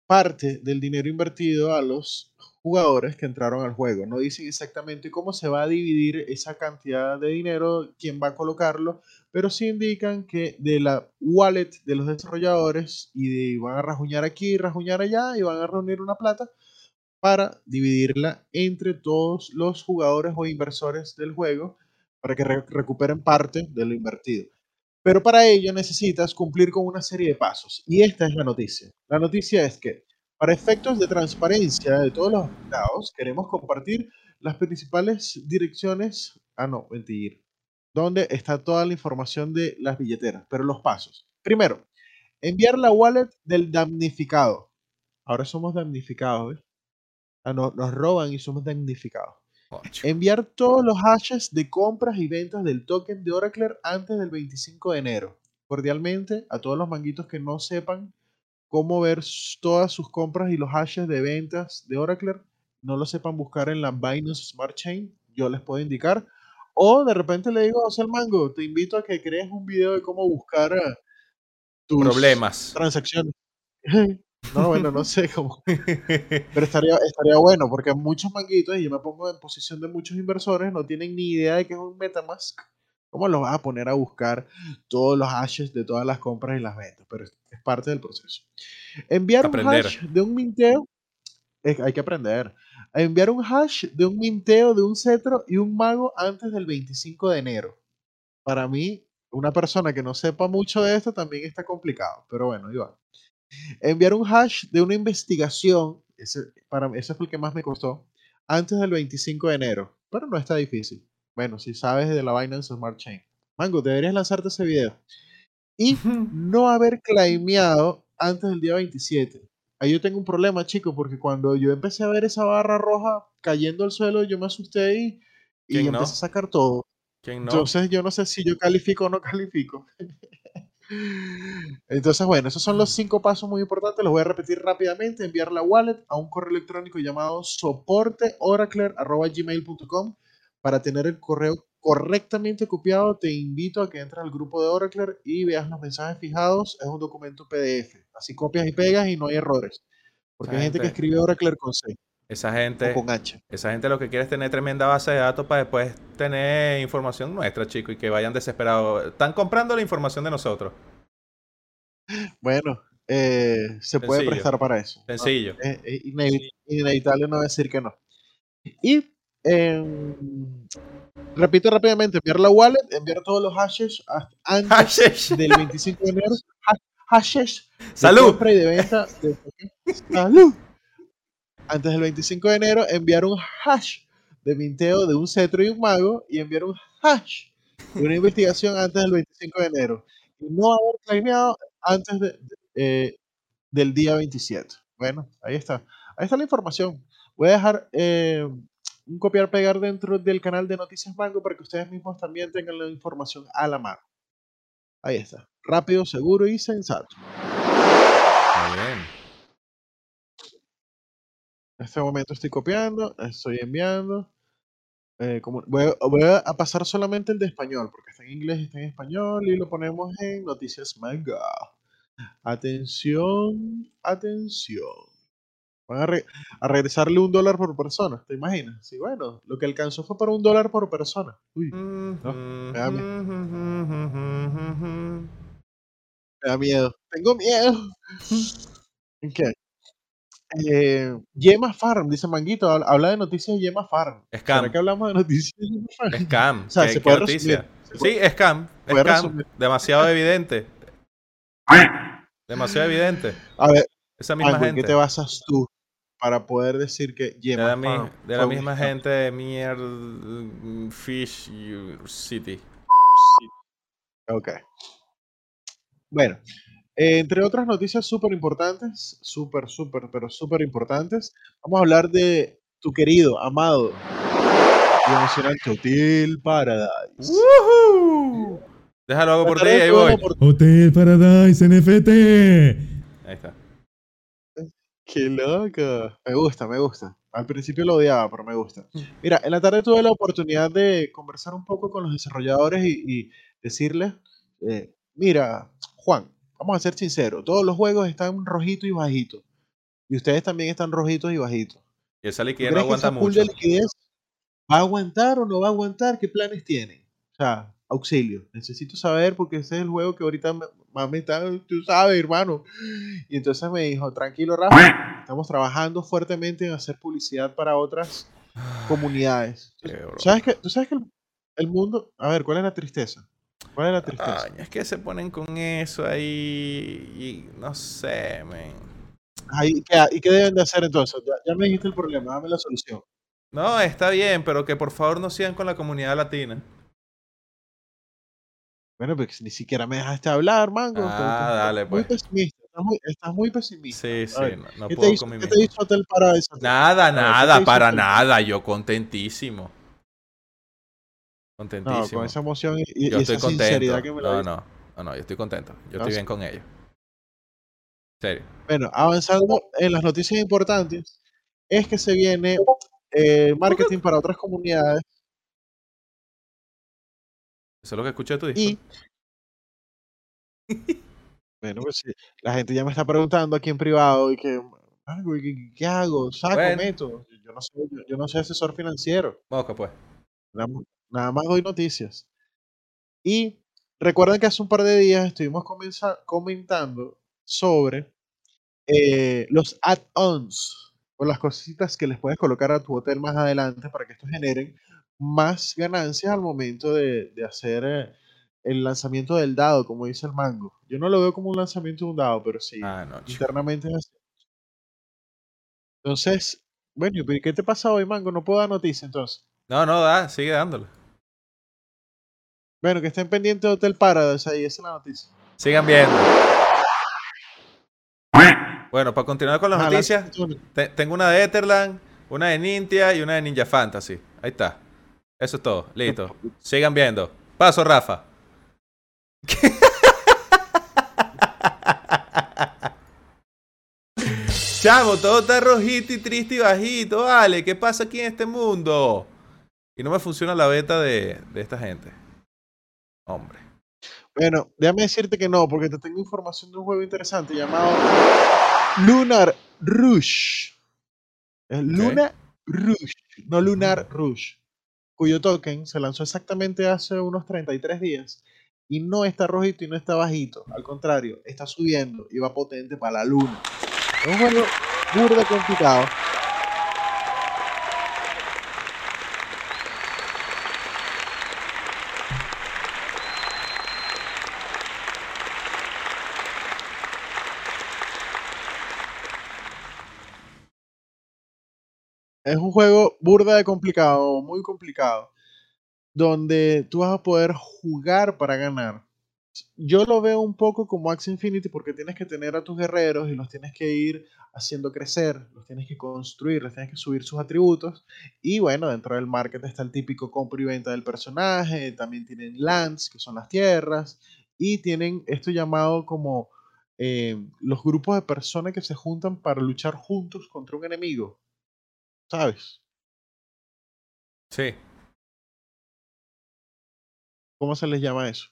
parte del dinero invertido a los jugadores que entraron al juego. No dicen exactamente cómo se va a dividir esa cantidad de dinero, quién va a colocarlo, pero sí indican que de la wallet de los desarrolladores y de- van a rajuñar aquí, rajuñar allá y van a reunir una plata para dividirla entre todos los jugadores o inversores del juego para que re- recuperen parte de lo invertido. Pero para ello necesitas cumplir con una serie de pasos. Y esta es la noticia. La noticia es que, para efectos de transparencia de todos los afectados, queremos compartir las principales direcciones. Ah, no, mentir. Donde está toda la información de las billeteras. Pero los pasos. Primero, enviar la wallet del damnificado. Ahora somos damnificados, no, nos roban y somos damnificados. Enviar todos los hashes de compras y ventas del token de Oracle antes del 25 de enero. Cordialmente a todos los manguitos que no sepan cómo ver todas sus compras y los hashes de ventas de Oracle, no lo sepan buscar en la Binance Smart Chain, yo les puedo indicar. O de repente le digo a José Mango, te invito a que crees un video de cómo buscar ah, tus Problemas. transacciones. No, bueno, no sé cómo. Pero estaría, estaría bueno, porque muchos manguitos, y yo me pongo en posición de muchos inversores, no tienen ni idea de qué es un Metamask. ¿Cómo los vas a poner a buscar todos los hashes de todas las compras y las ventas? Pero es, es parte del proceso. Enviar Aprender. un hash de un minteo, es- hay que aprender. Enviar un hash de un minteo de un cetro y un mago antes del 25 de enero. Para mí, una persona que no sepa mucho de esto también está complicado, pero bueno, va. Enviar un hash de una investigación, ese, para ese fue el que más me costó, antes del 25 de enero, pero no está difícil. Bueno, si sabes de la Binance Smart Chain. Mango, deberías lanzarte ese video. Y no haber claimeado antes del día 27. Ahí yo tengo un problema, chico, porque cuando yo empecé a ver esa barra roja cayendo al suelo, yo me asusté y, y ¿Quién empecé no? a sacar todo. ¿Quién no? Entonces yo no sé si yo califico o no califico. Entonces, bueno, esos son los cinco pasos muy importantes. Los voy a repetir rápidamente. Enviar la wallet a un correo electrónico llamado soporteoracle.gmail.com para tener el correo correctamente copiado. Te invito a que entres al grupo de Oracle y veas los mensajes fijados. Es un documento PDF. Así copias y pegas y no hay errores. Porque hay gente que escribe Oracle con C Esa gente, con esa gente lo que quiere es tener tremenda base de datos para después tener información nuestra, chicos, y que vayan desesperados. Están comprando la información de nosotros. Bueno, eh, se puede prestar para eso. Sencillo. es, es inevi- inevitable no decir que no. Y em, repito rápidamente, enviar la wallet, enviar todos los hashes hasta antes Hashish. del 25 de enero. ha- Hashes de ¡Salud! compra y de venta. de- ¡Salud! Antes del 25 de enero, enviar un hash de minteo de un cetro y un mago y enviar un hash de una investigación antes del 25 de enero. Y no haber claimeado antes de- eh, del día 27. Bueno, ahí está. Ahí está la información. Voy a dejar eh, un copiar-pegar dentro del canal de Noticias Mango para que ustedes mismos también tengan la información a la mano. Ahí está. Rápido, seguro y sensato. Muy bien. En este momento estoy copiando, estoy enviando. eh, como, voy, a, voy a pasar solamente el de español, porque está en inglés y está en español, y lo ponemos en Noticias Manga. Atención, atención. Van a, re- a regresarle un dólar por persona, ¿te imaginas? Sí, bueno, lo que alcanzó fue para un dólar por persona. Uy, me da me da miedo. Tengo miedo. ¿En qué? Eh, Yema Farm, dice Manguito, habla, de noticias de Yema Farm. Scam. ¿Será que hablamos de noticias de Yema Farm? Scam. O sea, ¿Qué, se qué puede noticia? Sí, scam. Scam. resumir. Demasiado evidente. Demasiado evidente. A ver, Esa misma Mango, ¿en gente. qué te basas tú para poder decir que De Yema la, mi- Farm de la misma scam? gente de Mier Fish City. Ok. Bueno, eh, entre otras noticias súper importantes, súper, súper, pero súper importantes, vamos a hablar de tu querido, amado y emocionante Hotel Paradise. ¡Woohoo! Déjalo hago por ti ahí voy. Hotel Paradise NFT. Ahí está. Qué loco. Me gusta, me gusta. Al principio lo odiaba, pero me gusta. Mira, en la tarde tuve la oportunidad de conversar un poco con los desarrolladores y, y decirles, eh, mira, Juan, vamos a ser sinceros, todos los juegos están rojitos y bajitos. Y ustedes también están rojitos y bajitos. Y esa ¿Tú liquidez no que aguanta esa mucho. de liquidez va a aguantar o no va a aguantar? ¿Qué planes tienen? O sea, auxilio. Necesito saber porque ese es el juego que ahorita más me está, tú sabes, hermano. Y entonces me dijo, tranquilo, Rafa, estamos trabajando fuertemente en hacer publicidad para otras comunidades. Qué bro. ¿Sabes que, ¿Tú sabes que el, el mundo... A ver, ¿cuál es la tristeza? ¿Cuál es la tristeza? Ay, es que se ponen con eso ahí y no sé, men. ¿qué, ¿Y qué deben de hacer entonces? Ya, ya me dijiste el problema, dame la solución. No, está bien, pero que por favor no sigan con la comunidad latina. Bueno, porque ni siquiera me dejaste hablar, mango. Ah, Estás dale, Muy pues. pesimista. Estás muy, estás muy pesimista. Sí, sí, no, no ¿Qué te puedo hizo, con mi qué te hizo Hotel Paradise? Nada, ¿qué te nada, para nada. Yo contentísimo. No, Contentísimo. con esa emoción y, y yo esa estoy sinceridad contento. que me No, no, no, no, yo estoy contento. Yo No estoy bien con ellos. Serio. Bueno, avanzando en las noticias importantes, es que se viene eh, marketing para otras comunidades Eso es lo que escuché tu disco. y bueno, pues sí, la gente ya me está preguntando aquí en privado y que "Mango, ¿y ¿qué, hago? ¿Saco, Bueno. meto? Yo no soy, yo, yo no soy asesor financiero. Mosca, pues. Nada más doy noticias. Y recuerden que hace un par de días estuvimos comentando sobre eh, los add-ons o las cositas que les puedes colocar a tu hotel más adelante para que estos generen más ganancias al momento de, de hacer eh, el lanzamiento del dado, como dice el mango. Yo no lo veo como un lanzamiento de un dado, pero sí, Ah, no, internamente es así. Entonces, bueno, ¿y qué te pasa hoy, mango? No puedo dar noticia entonces. No, no, da, sigue dándole. Bueno, que estén pendientes de Hotel Paradise ahí, esa es la noticia. Sigan viendo. Bueno, para continuar con las Ajá, noticias, te- tengo una de Etherland, una de Nintia y una de Ninja Fantasy. Ahí está. Eso es todo. Listo. Sigan viendo. Paso, Rafa. Chamo, todo está rojito y triste y bajito, vale. ¿Qué pasa aquí en este mundo? Y no me funciona la beta de, de esta gente. Hombre. Bueno, déjame decirte que no, porque te tengo información de un juego interesante llamado Lunar Rush. Es Lunar Rush, no Lunar Rush, cuyo token se lanzó exactamente hace unos 33 días y no está rojito y no está bajito. Al contrario, está subiendo y va potente para la luna. Es un juego burda complicado. Es un juego burda de complicado, muy complicado, donde tú vas a poder jugar para ganar. Yo lo veo un poco como Axie Infinity porque tienes que tener a tus guerreros y los tienes que ir haciendo crecer, los tienes que construir, les tienes que subir sus atributos. Y bueno, dentro del market está el típico compra y venta del personaje, también tienen lands, que son las tierras, y tienen esto llamado como eh, los grupos de personas que se juntan para luchar juntos contra un enemigo. ¿Sabes? Sí. ¿Cómo se les llama eso?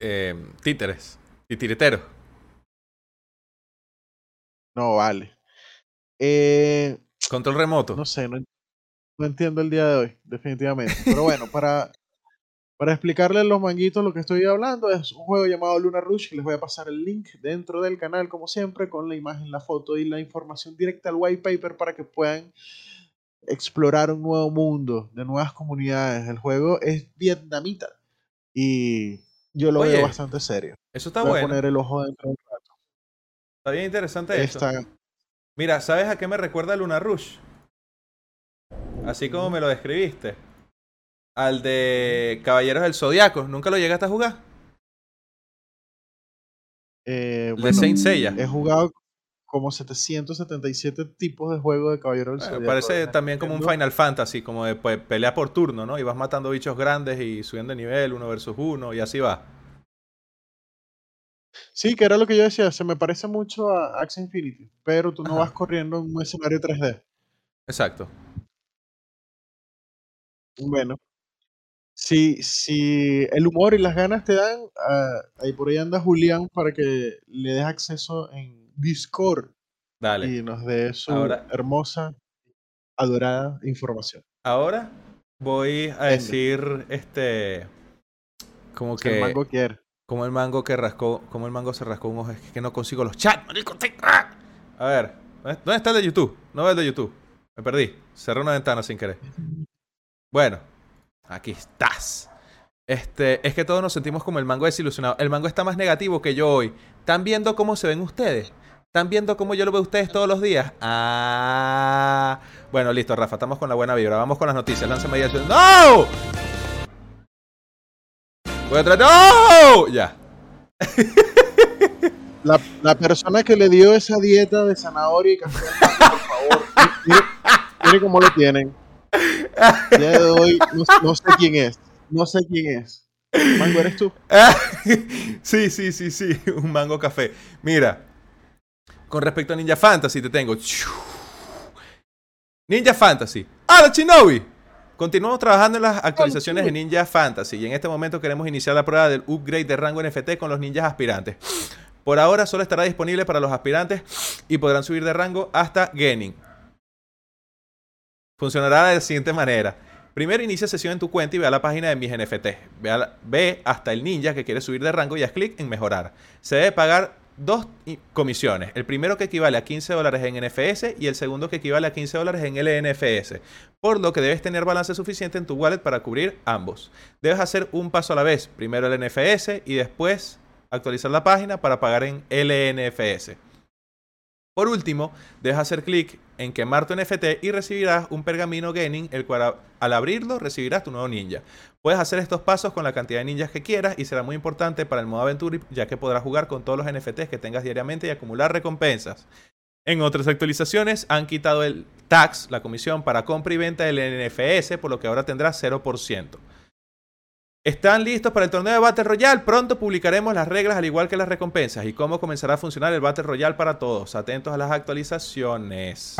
Eh, títeres. Titiriteros. No, vale. Eh, Control remoto. no sé, no, en- no entiendo el día de hoy, definitivamente. Pero bueno, para, para explicarles los manguitos lo que estoy hablando, es un juego llamado Luna Rush, que les voy a pasar el link dentro del canal, como siempre, con la imagen, la foto y la información directa al white paper para que puedan explorar un nuevo mundo de nuevas comunidades. El juego es vietnamita y yo lo Oye, veo bastante serio. Eso está voy bueno. a poner el ojo dentro del rato. Está bien interesante esto. Esta- Mira, ¿sabes a qué me recuerda Luna Rush? Así como me lo describiste. Al de Caballeros del Zodiaco. ¿Nunca lo llegaste a jugar? eh, El de bueno, Saint Seiya. He jugado, como 777 tipos de juegos de Caballero del Eh, Zodiaco. parece también como un. Final Fantasy, como de pues, pelea por turno, ¿no? Y vas matando bichos grandes y subiendo de nivel, uno versus uno, y así va. Sí, que era lo que yo decía, se me parece mucho a Axie Infinity, pero tú no Ajá. vas corriendo en un escenario 3D. Exacto. Bueno, si, si el humor y las ganas te dan, ah, ahí por ahí anda Julián para que le des acceso en Discord Dale. y nos dé su Ahora- hermosa, adorada información. Ahora voy a decir, este, como el que, mango quiere. como el mango que rascó, como el mango se rascó un ojo, es que no consigo los chats, ¡ah! A ver, ¿dónde ¿dónde está el de YouTube? No veo el de YouTube. Me perdí. Cerré una ventana sin querer. Bueno, aquí estás. Este, es que todos nos sentimos como el mango desilusionado. El mango está más negativo que yo hoy. ¿Están viendo cómo se ven ustedes? ¿Están viendo cómo yo lo veo a ustedes todos los días? Ah. Bueno, listo, Rafa, estamos con la buena vibra. Vamos con las noticias. Lánzame ya. ¡No! Voy a traer. ¡No! Ya. La, la persona que le dio esa dieta de zanahoria y café, por favor, mire, mire cómo lo tienen. El día no, sé quién es. No sé quién es. Mango, ¿eres tú? sí, sí, sí, sí. Un mango café. Mira. Con respecto a Ninja Fantasy, te tengo. Ninja Fantasy. ¡Hola, Shinobi! Continuamos trabajando en las actualizaciones de Ninja Fantasy y en este momento queremos iniciar la prueba del upgrade de rango NFT con los ninjas aspirantes. Por ahora solo estará disponible para los aspirantes y podrán subir de rango hasta Genin. Funcionará de la siguiente manera. Primero inicia sesión en tu cuenta y ve a la página de mis NFT. Ve, hasta el ninja que quiere subir de rango y haz clic en mejorar. Se debe pagar dos comisiones. El primero que equivale a 15 dólares en NFS y el segundo que equivale a 15 dólares en LNFS. Por lo que debes tener balance suficiente en tu wallet para cubrir ambos. Debes hacer un paso a la vez. Primero el NFS y después actualizar la página para pagar en LNFS. Por último, debes hacer clic en quemar tu NFT y recibirás un pergamino Genin, el cual al abrirlo recibirás tu nuevo ninja. Puedes hacer estos pasos con la cantidad de ninjas que quieras y será muy importante para el modo aventura ya que podrás jugar con todos los NFTs que tengas diariamente y acumular recompensas. En otras actualizaciones han quitado el tax, la comisión para compra y venta del NFS, por lo que ahora tendrás 0%. ¿Están listos para el torneo de Battle Royale? Pronto publicaremos las reglas al igual que las recompensas y cómo comenzará a funcionar el Battle Royale para todos. Atentos a las actualizaciones.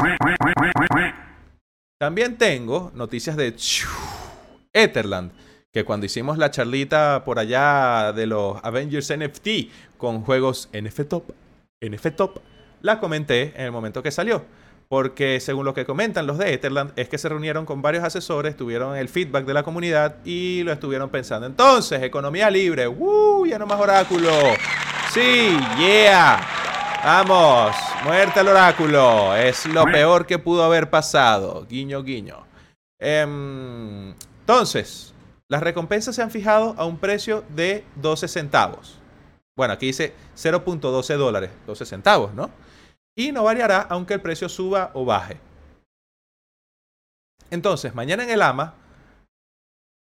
También tengo noticias de Etherland, que cuando hicimos la charlita por allá de los Avengers NFT con juegos NFT Top, NFT Top, la comenté en el momento que salió. Porque según lo que comentan los de Etherland, es que se reunieron con varios asesores, tuvieron el feedback de la comunidad y lo estuvieron pensando. Entonces, economía libre, ¡uh! Ya no más oráculo. Sí, yeah. Vamos, muerte al oráculo. Es lo peor que pudo haber pasado. Guiño, guiño. Em, entonces, las recompensas se han fijado a un precio de 12 centavos. Bueno, aquí dice 0.12 dólares, 12 centavos, ¿no? Y no variará aunque el precio suba o baje. Entonces, mañana en el AMA,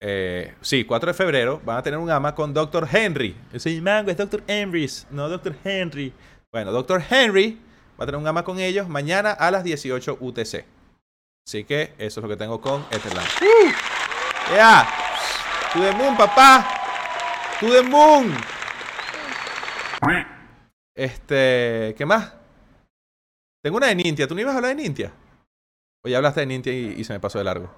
eh, sí, 4 de febrero, van a tener un AMA con Dr. Henry. Ese mango es Dr. Henry's, no Dr. Henry. Bueno, Dr. Henry va a tener un AMA con ellos mañana a las 18 UTC. Así que eso es lo que tengo con Etherland. ¡Uh! ¡Ya! ¡To the moon, papá! ¡To the moon! Este, ¿qué más? Tengo una de Nintia. ¿Tú no ibas a hablar de Nintia? O ya hablaste de Nintia y, se me pasó de largo.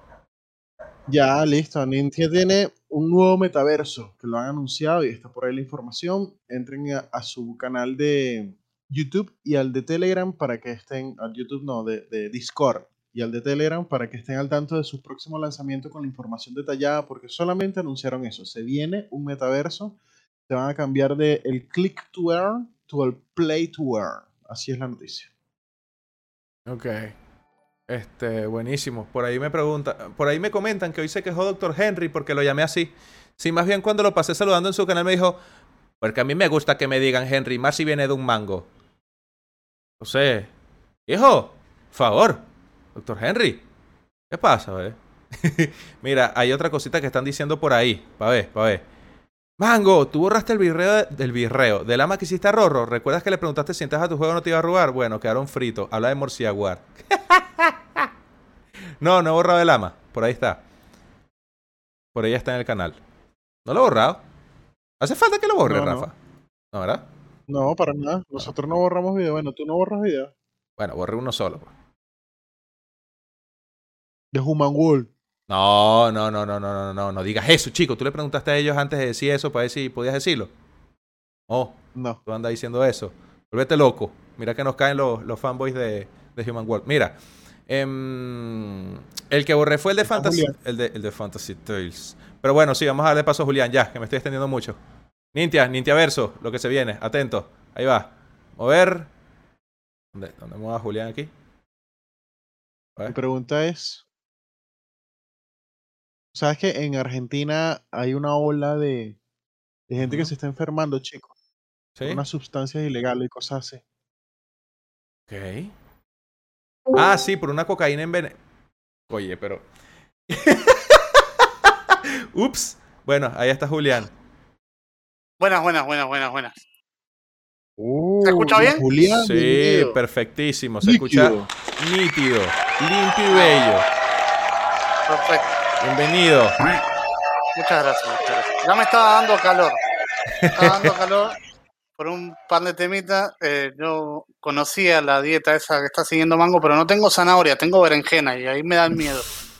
Ya, listo. Ninja tiene un nuevo metaverso que lo han anunciado y está por ahí la información. Entren a, su canal de YouTube y al de Telegram para que estén, al YouTube no, de, de Discord y al de Telegram para que estén al tanto de su próximo lanzamiento con la información detallada porque solamente anunciaron eso. Se viene un metaverso. Se van a cambiar de el click to earn to el play to earn. Así es la noticia. Ok. Este, buenísimo. Por ahí me preguntan, por ahí me comentan que hoy se quejó Dr. Henry porque lo llamé así. Sí, más bien cuando lo pasé saludando en su canal me dijo, porque a mí me gusta que me digan Henry, más si viene de un mango. No sé. Hijo, favor. Doctor Henry. ¿Qué pasa, eh? Mira, hay otra cosita que están diciendo por ahí. Pa' ver, pa' ver. Mango, tú borraste el virreo de- del virreo. Del ama que hiciste a Rorro. ¿Recuerdas que le preguntaste si entras a tu juego no te iba a robar? Bueno, quedaron fritos. Habla de Morciaguar. no, no he borrado el ama. Por ahí está. Por ahí está en el canal. No lo he borrado. ¿Hace falta que lo borre, No, no. Rafa? No, ¿verdad? No, para nada. Nosotros no borramos video. Bueno, tú no borras video. Bueno, borré uno solo. pues. De Human World. No, no, no, no, no, no, no, no digas eso, chico. Tú le preguntaste a ellos antes de decir eso para ver si podías decirlo. Oh, No. tú andas diciendo eso. Vuélvete loco. Mira que nos caen los, los fanboys de, de Human World. Mira, em, el que borré fue el de Está Fantasy, el de, el de Fantasy Tales. Pero bueno, sí, vamos a darle paso a Julián, ya, que me estoy extendiendo mucho. Nintia, Nintia Verso, lo que se viene. Atento. Ahí va. Mover. ¿Dónde, dónde mueva Julián aquí? Mi pregunta es. ¿Sabes que en Argentina hay una ola de, de gente que se está enfermando, chicos? ¿Sí? Por unas sustancias ilegales y cosas así. Ok. Ah, sí, por una cocaína en Vene... Oye, pero... Ups. Bueno, ahí está Julián. Buenas, buenas, buenas, buenas, buenas. Uh, escucha bien? Julián, Sí, bienvenido. perfectísimo. Se Líquido. escucha nítido, limpio y bello. Perfecto. Bienvenido. Muchas gracias, muchas gracias. Ya me estaba dando calor. Me estaba dando calor por un par de temitas. Eh, yo conocía la dieta esa que está siguiendo Mango, pero no tengo zanahoria, tengo berenjena y ahí me da miedo.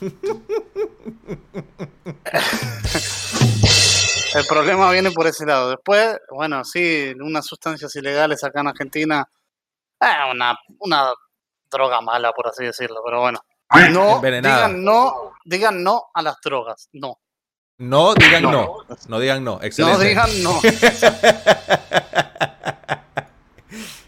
El problema viene por ese lado. Después, bueno, sí, unas sustancias ilegales acá en Argentina. eh, una, una droga mala, por así decirlo, pero bueno. No, Envenenada. digan no, digan no a las drogas, no. No digan no. No. No, digan no. Excelente. No digan no.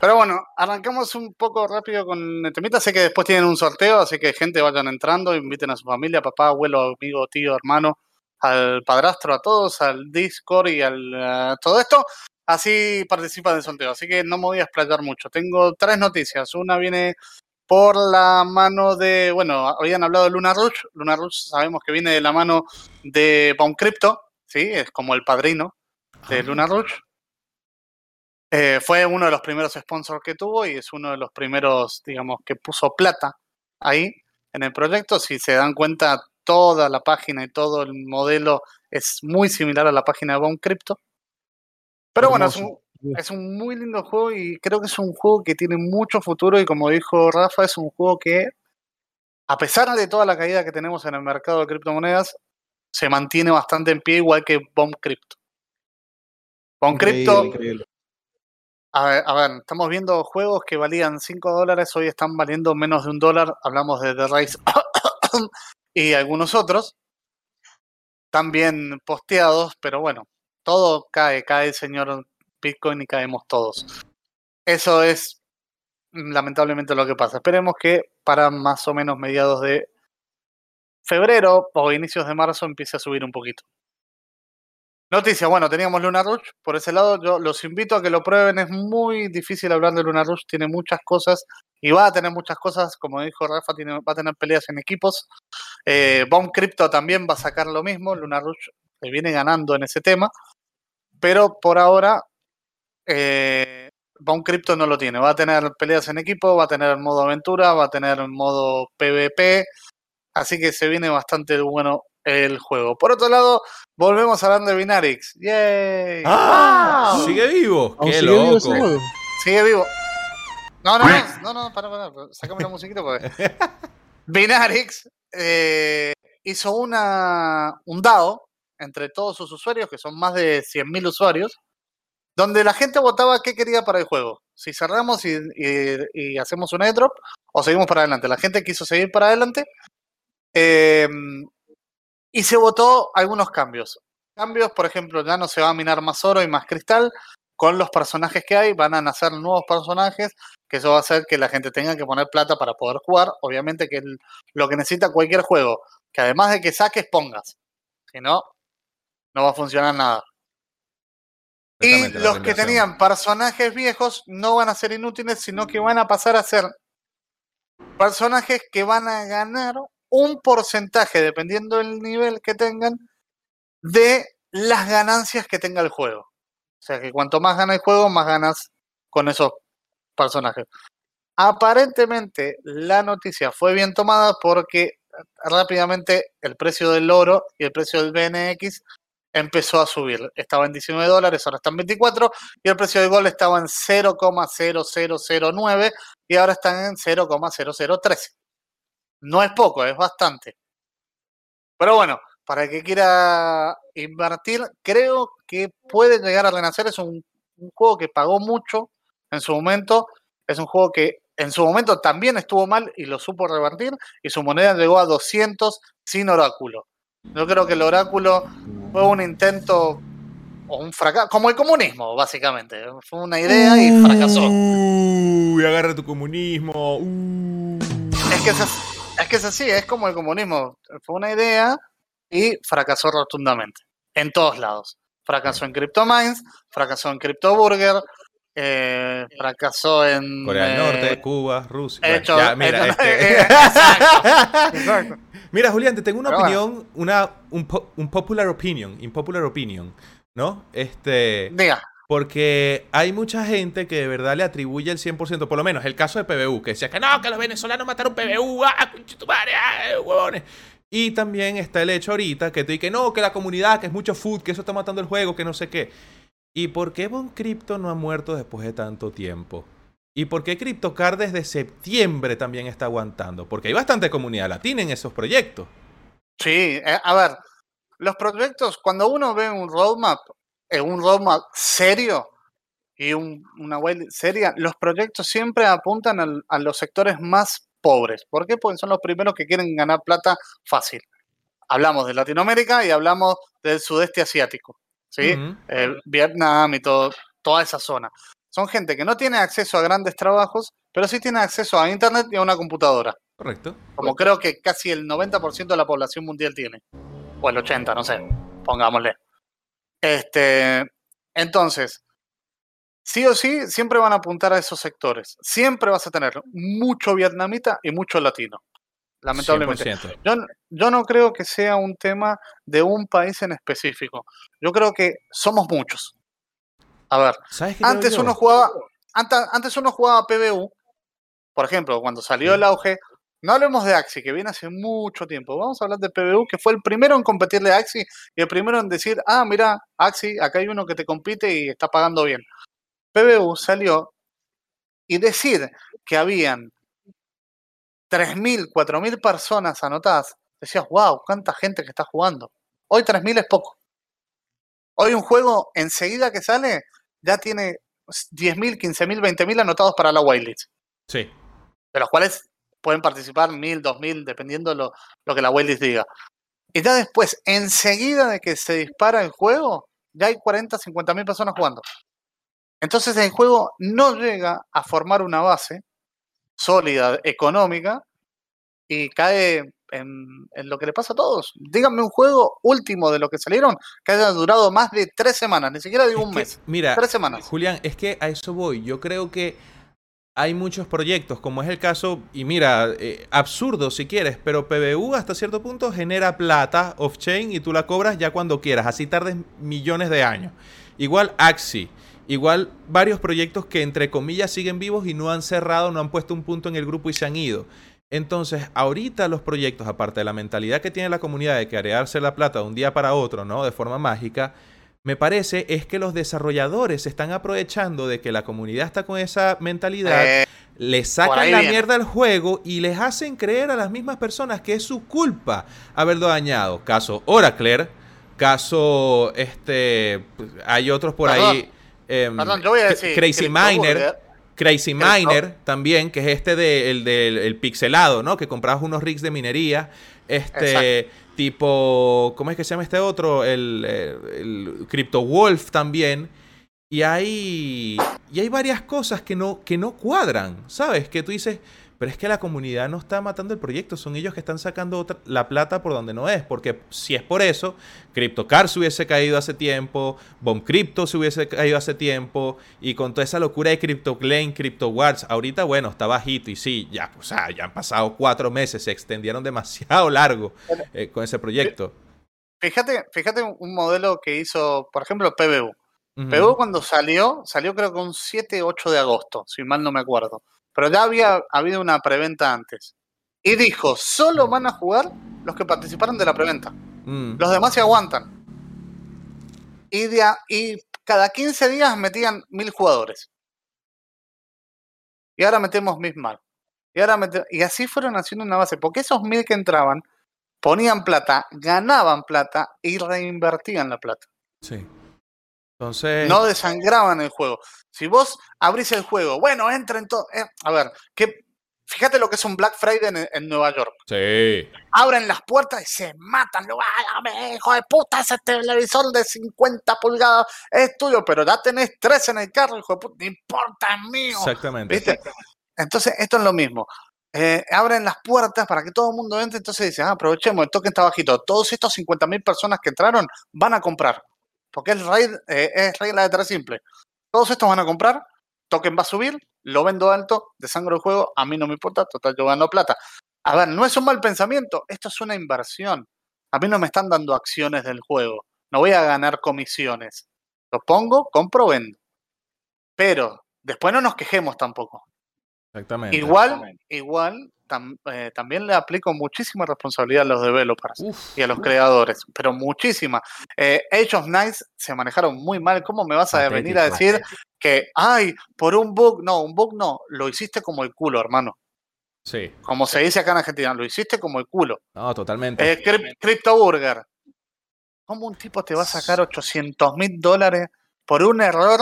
Pero bueno, arrancamos un poco rápido con el temita. Sé que después tienen un sorteo, así que gente vayan entrando, inviten a su familia, papá, abuelo, amigo, tío, hermano, al padrastro, a todos, al Discord y al todo esto. Así participan del sorteo. Así que no me voy a explayar mucho. Tengo tres noticias. Una viene por la mano de, bueno, habían hablado de Luna Rush. Luna Rush sabemos que viene de la mano de Baum Crypto, ¿sí? Es como el padrino de Luna Rush. Eh, fue uno de los primeros sponsors que tuvo y es uno de los primeros, digamos, que puso plata ahí en el proyecto. Si se dan cuenta, toda la página y todo el modelo es muy similar a la página de Baum Crypto. Pero bueno, es un. Es un muy lindo juego y creo que es un juego que tiene mucho futuro y como dijo Rafa, es un juego que, a pesar de toda la caída que tenemos en el mercado de criptomonedas, se mantiene bastante en pie igual que Bomb Crypto. Bomb Crypto, a ver, a ver, estamos viendo juegos que valían 5 dólares, hoy están valiendo menos de un dólar, hablamos de The Rise y algunos otros, también posteados, pero bueno, todo cae, cae el señor Bitcoin y caemos todos. Eso es mm, lamentablemente lo que pasa. Esperemos que para más o menos mediados de febrero o inicios de marzo empiece a subir un poquito. Noticia, bueno, teníamos Luna Rush. Por ese lado, yo los invito a que lo prueben. Es muy difícil hablar de Luna Rush. Tiene muchas cosas y va a tener muchas cosas. Como dijo Rafa, va a tener peleas en equipos. Eh, Bomb Crypto también va a sacar lo mismo. Luna Rush le viene ganando en ese tema. Pero por ahora, eh, Bomb Crypto no lo tiene. Va a tener peleas en equipo, va a tener modo aventura, va a tener modo PvP. Así que se viene bastante bueno el juego. Por otro lado, volvemos hablando de Binarix. ¡Yay! ¡Ah! ¡Sigue vivo! ¿Aún ¡Qué sigue vivo loco! juego? Sigue vivo. No, no, no, no, no, para, para, para, sácame la musiquita porque. Binarix eh, hizo una, un DAO entre todos sus usuarios, que son más de 100.000 usuarios, donde la gente votaba qué quería para el juego. Si cerramos y, hacemos un airdrop o seguimos para adelante. La gente quiso seguir para adelante eh, y se votó algunos cambios. Cambios, por ejemplo, ya no se va a minar más oro y más cristal. Con los personajes que hay, van a nacer nuevos personajes, que eso va a hacer que la gente tenga que poner plata para poder jugar. Obviamente que el- lo que necesita cualquier juego, que además de que saques, pongas. Si no, no va a funcionar nada. Y los que tenían personajes viejos no van a ser inútiles, sino que van a pasar a ser personajes que van a ganar un porcentaje, dependiendo del nivel que tengan, de las ganancias que tenga el juego. O sea que cuanto más gana el juego, más ganas con esos personajes. Aparentemente la noticia fue bien tomada porque rápidamente el precio del oro y el precio del BNX empezó a subir. Estaba en 19 dólares, ahora está en 24 y el precio del gol estaba en 0,0009 y ahora están en 0,0013. No es poco, es bastante. Pero bueno, para el que quiera invertir, creo que puede llegar a renacer. Es un, juego que pagó mucho en su momento. Es un juego que en su momento también estuvo mal y lo supo revertir y su moneda llegó a 200 sin oráculo. Yo creo que el oráculo fue un intento o un fracaso, como el comunismo, básicamente. Fue una idea y fracasó. Uy, agarra tu comunismo. Uh. Es que es, es que es así, es como el comunismo. Fue una idea y fracasó rotundamente. En todos lados. Fracasó en CryptoMines, fracasó en CryptoBurger, eh, fracasó en... Corea del eh, Norte, Cuba, Rusia. Bueno, hecho- ya, mira, hecho- este- eh, exacto, exacto. Mira, Julián, te tengo una Pero bueno. opinión, una, un, po- un popular opinion, impopular opinion, ¿no? Este, Diga. porque hay mucha gente que de verdad le atribuye el 100%, por lo menos el caso de PBU, que decía que no, que los venezolanos mataron PBU, ah, concha tu madre, ah, huevones. Y también está el hecho ahorita que te dice que no, que la comunidad, que es mucho food, que eso está matando el juego, que no sé qué. ¿Y por qué Bon Crypto no ha muerto después de tanto tiempo? ¿Y por qué CryptoCard desde septiembre también está aguantando? Porque hay bastante comunidad latina en esos proyectos. Sí, eh, a ver, los proyectos, cuando uno ve un roadmap, eh, un roadmap serio y un- una web seria, los proyectos siempre apuntan a los sectores más pobres. ¿Por qué? Porque son los primeros que quieren ganar plata fácil. Hablamos de Latinoamérica y hablamos del sudeste asiático, ¿sí? Eh, Vietnam y todo, toda esa zona. Son gente que no tiene acceso a grandes trabajos, pero sí tiene acceso a Internet y a una computadora Correcto. como creo que casi el 90% de la población mundial tiene. O el 80, no sé, pongámosle. Este, entonces, sí o sí, siempre van a apuntar a esos sectores. Siempre vas a tener mucho vietnamita y mucho latino. Lamentablemente. 100%. Yo, no creo que sea un tema de un país en específico. Yo creo que somos muchos. A ver, ¿Sabes qué creo antes uno jugaba, antes, antes uno jugaba PBU, por ejemplo, cuando salió el auge, no hablemos de Axi, que viene hace mucho tiempo, vamos a hablar de PBU, que fue el primero en competirle a Axi y el primero en decir, ah, mira, Axi, acá hay uno que te compite y está pagando bien. PBU salió y decir que habían 3.000, 4.000 personas anotadas, decías, wow, cuánta gente que está jugando. Hoy 3.000 es poco. Hoy un juego, enseguida que sale, ya tiene 10.000, 15.000, 20.000 anotados para la whitelist, Sí. de los cuales pueden participar 1.000, 2.000, dependiendo lo, lo que la whitelist diga. Y ya después, enseguida de que se dispara el juego, ya hay 40, 50.000 personas jugando. Entonces el juego no llega a formar una base sólida, económica, y cae en, en lo que le pasa a todos. Díganme un juego último de lo que salieron que haya durado más de tres semanas, ni siquiera digo Es un que, mes, Mira, tres semanas. Julián, es que a eso voy. Yo creo que hay muchos proyectos, como es el caso, y mira, eh, absurdo si quieres, pero PBU hasta cierto punto genera plata off-chain y tú la cobras ya cuando quieras, así tardes millones de años. Igual Axi, igual varios proyectos que entre comillas siguen vivos y no han cerrado, no han puesto un punto en el grupo y se han ido. Entonces, ahorita los proyectos, aparte de la mentalidad que tiene la comunidad de crearse la plata de un día para otro, ¿no? De forma mágica, me parece es que los desarrolladores se están aprovechando de que la comunidad está con esa mentalidad, Eh, le sacan la viene. mierda al juego y les hacen creer a las mismas personas que es su culpa haberlo dañado. Caso Oracle, caso este hay otros por Perdón, ahí em, perdón, yo voy a decir. Crazy Miner, Crazy Crypto- Miner también, que es este de, el del el pixelado, ¿no? Que comprabas unos rigs de minería. Este tipo, ¿cómo es que se llama este otro? El, eh, el Crypto Wolf también. Y hay, y hay varias cosas que no, que no cuadran, ¿sabes? Que tú dices, pero es que la comunidad no está matando el proyecto, son ellos que están sacando otra- la plata por donde no es. Porque si es por eso, CryptoCar se hubiese caído hace tiempo, Bomb Crypto se hubiese caído hace tiempo, y con toda esa locura de CryptoClaim, CryptoWars, ahorita, bueno, está bajito, y sí, ya, pues, ah, ya han pasado cuatro meses, se extendieron demasiado largo eh, con ese proyecto. fíjate, fíjate un- modelo que hizo, por ejemplo, PBU. Ujú. PBU cuando salió, salió creo que un 7, 8 de agosto, si mal no me acuerdo. Pero ya había habido una preventa antes. Y dijo, solo van a jugar los que participaron de la preventa. Mm. Los demás se aguantan. Y, de a- y cada 15 días metían mil jugadores. Y ahora metemos mil más. Y, ahora y así fueron haciendo una base. Porque esos mil que entraban ponían plata, ganaban plata y reinvertían la plata. Sí. Entonces. No desangraban el juego. Si vos abrís el juego, bueno, entren todos. a ver, que, fíjate lo que es un Black Friday en, en Nueva York. Sí. abren las puertas y se matan. Lo, "Ay, hijo de puta, ese televisor de 50 pulgadas es tuyo, pero ya tenés tres en el carro, hijo de puta, no importa, es mío. Exactamente. ¿Viste? Entonces, esto es lo mismo. Eh, abren las puertas para que todo el mundo entre, entonces dicen, ah, aprovechemos, el token está bajito. Todos estos 50.000 personas que entraron van a comprar. Porque es, raid- eh, es regla de tres simple. Todos estos van a comprar, token va a subir, lo vendo alto, desangro el juego, a mí no me importa, total yo gano plata. A ver, no es un mal pensamiento, esto es una inversión. A mí no me están dando acciones del juego, no voy a ganar comisiones. Lo pongo, compro, vendo. Pero después no nos quejemos tampoco. Exactamente. Igual, igual, tam- eh, también le aplico muchísima responsabilidad a los developers Uf. y a los creadores, pero muchísima. Eh, Age of Nights se manejaron muy mal. ¿Cómo me vas a venir a Patético. decir que, ay, por un bug? No, un bug no, lo hiciste como el culo, hermano. Sí. Como se dice acá en Argentina, lo hiciste como el culo. No, totalmente. Eh, Cryp- Crypto Burger. ¿Cómo un tipo te va a sacar 800 mil dólares por un error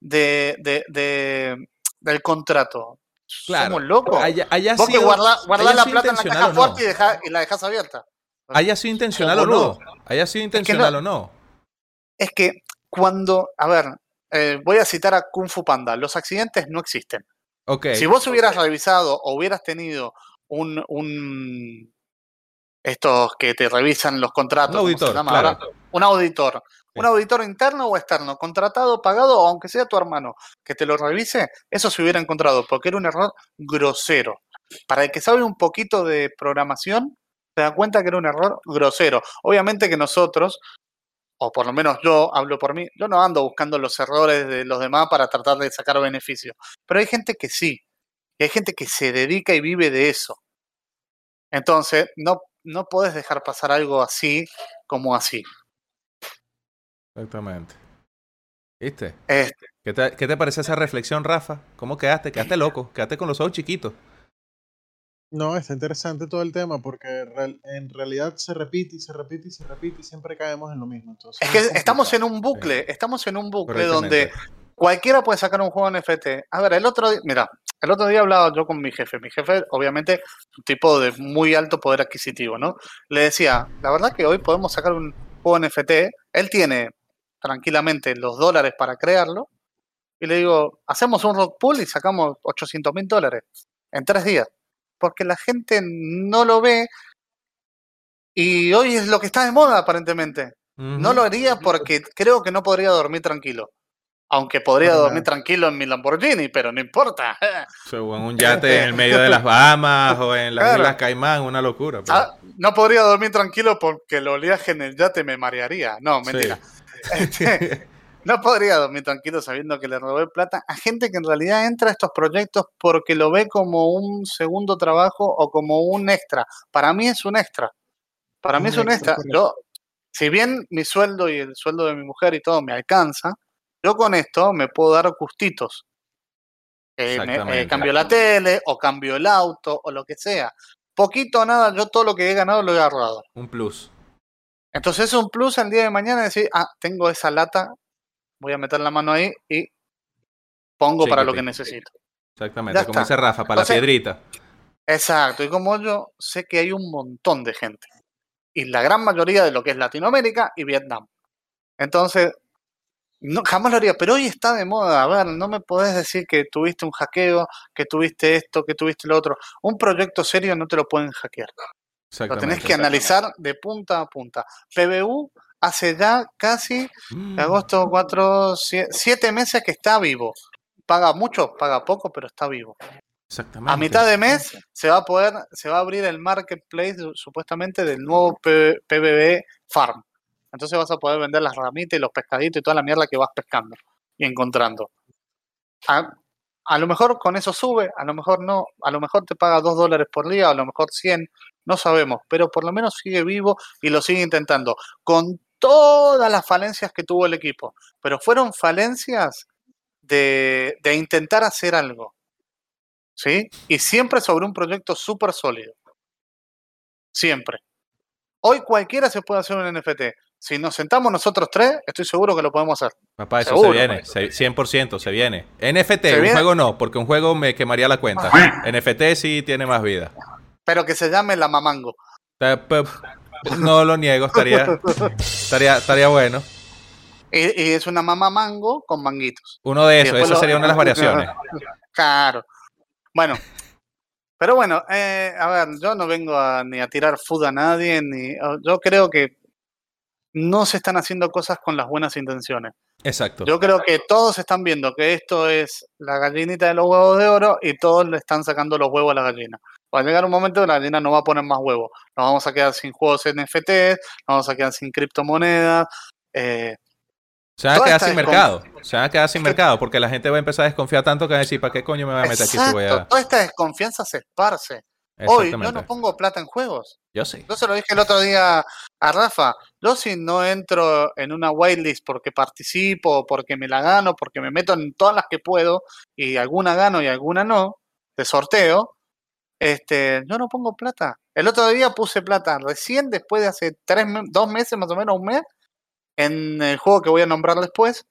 de, de- de- del contrato? Claro. ¿Somos locos? Haya, haya Vos que sido, guardás la plata en la caja no. fuerte y, la dejas abierta. haya sido intencional o ¿Cómo no. Haya sido intencional no- o no. Es que cuando, a ver, eh, voy a citar a Kung Fu Panda, los accidentes no existen. Ok. Si vos hubieras revisado o hubieras tenido un, un estos que te revisan los contratos, Un ¿cómo se auditor, claro. un auditor, un auditor interno o externo, contratado, pagado, aunque sea tu hermano, que te lo revise, eso se hubiera encontrado, porque era un error grosero. Para el que sabe un poquito de programación, se da cuenta que era un error grosero. Obviamente que nosotros, o por lo menos yo hablo por mí, yo no ando buscando los errores de los demás para tratar de sacar beneficio. Pero hay gente que sí. Y hay gente que se dedica y vive de eso. Entonces, no, no podés dejar pasar algo así como así. Exactamente. ¿Viste? Este, ¿Qué te, qué te parece esa reflexión, Rafa? ¿Cómo quedaste? Quedaste loco. Quedaste con los ojos chiquitos. No, está interesante todo el tema porque real- en realidad se repite y se repite y se repite y siempre caemos en lo mismo. Entonces, es que es estamos en un bucle, estamos en un bucle donde cualquiera puede sacar un juego NFT. A ver, el otro día, mira, el otro día hablaba yo con mi jefe. Mi jefe, obviamente, un tipo de muy alto poder adquisitivo, ¿no? Le decía, la verdad que hoy podemos sacar un juego NFT. Él tiene tranquilamente los dólares para crearlo. Y le digo, hacemos un rock pool y sacamos 800 mil dólares en tres días. Porque la gente no lo ve. Y hoy es lo que está de moda, aparentemente. No lo haría porque creo que no podría dormir tranquilo. Aunque podría dormir tranquilo en mi Lamborghini, pero no importa. O en un yate en el medio de las Bahamas o en las Claro. Islas Caimán, una locura. pero- Ah, no podría dormir tranquilo porque el oleaje en el yate me marearía. No, mentira. no podría dormir tranquilo sabiendo que le robé plata a gente que en realidad entra a estos proyectos porque lo ve como un segundo trabajo o como un extra. Para mí es un extra. Para mí es un extra. Yo, si bien mi sueldo y el sueldo de mi mujer y todo me alcanza, yo con esto me puedo dar gustitos. Eh, eh, cambio la tele o cambio el auto o lo que sea. Poquito o nada, yo todo lo que he ganado lo he ahorrado. Un plus. Entonces es un plus al día de mañana decir, ah, tengo esa lata, voy a meter la mano ahí y pongo para lo que necesito. Exactamente. Ya Como está. dice Rafa, para Entonces- la piedrita. Exacto, y como yo sé que hay un montón de gente, y la gran mayoría de lo que es Latinoamérica y Vietnam. Entonces, no, jamás lo haría, pero hoy está de moda. A ver, no me podés decir que tuviste un hackeo, que tuviste esto, que tuviste lo otro. Un proyecto serio no te lo pueden hackear. Lo tenés que analizar de punta a punta. PBU hace ya casi Mm. de agosto, cuatro, sie- siete meses que está vivo. Paga mucho, paga poco, pero está vivo. Exactamente. A mitad de mes se va a poder, se va a abrir el marketplace su- supuestamente del nuevo PBB Farm. Entonces vas a poder vender las ramitas y los pescaditos y toda la mierda que vas pescando y encontrando. A, a lo mejor con eso sube, a lo mejor no, a lo mejor te paga 2 dólares por día, a lo mejor 100, no sabemos, pero por lo menos sigue vivo y lo sigue intentando, con todas las falencias que tuvo el equipo. Pero fueron falencias de, de intentar hacer algo. ¿Sí? Y siempre sobre un proyecto súper sólido. Siempre. Hoy cualquiera se puede hacer un NFT. Si nos sentamos nosotros tres, estoy seguro que lo podemos hacer. Papá, eso Seguro, se viene, se- 100% se viene. NFT, ¿Se un viene? juego no, porque un juego me quemaría la cuenta. NFT sí tiene más vida. Pero que se llame la mamango. No lo niego, estaría, estaría, estaría bueno. Y, y es una mamá mango con manguitos. Uno de esos, esa sería una de las variaciones. Claro. Bueno. Pero bueno, eh, a ver, yo no vengo a, ni a tirar food a nadie, ni yo creo que no se están haciendo cosas con las buenas intenciones. Exacto. Yo creo que todos están viendo que esto es la gallinita de los huevos de oro y todos le están sacando los huevos a la gallina. Va a llegar un momento que la gallina no va a poner más huevos. Nos vamos a quedar sin juegos NFT, nos vamos a quedar sin criptomonedas. eh, Se van a quedar sin mercado. Se van a quedar sin mercado porque la gente va a empezar a desconfiar tanto que va a decir, ¿para qué coño me voy a meter aquí si voy a...? toda esta desconfianza se esparce. Hoy yo no pongo plata en juegos. Yo sí. Yo se lo dije el otro día a Rafa. Yo si no entro en una whitelist porque participo, porque me la gano, porque me meto en todas las que puedo y alguna gano y alguna no, de sorteo, este, yo no pongo plata. El otro día puse plata recién después de hace tres, dos meses más o menos, un mes, en el juego que voy a nombrar después,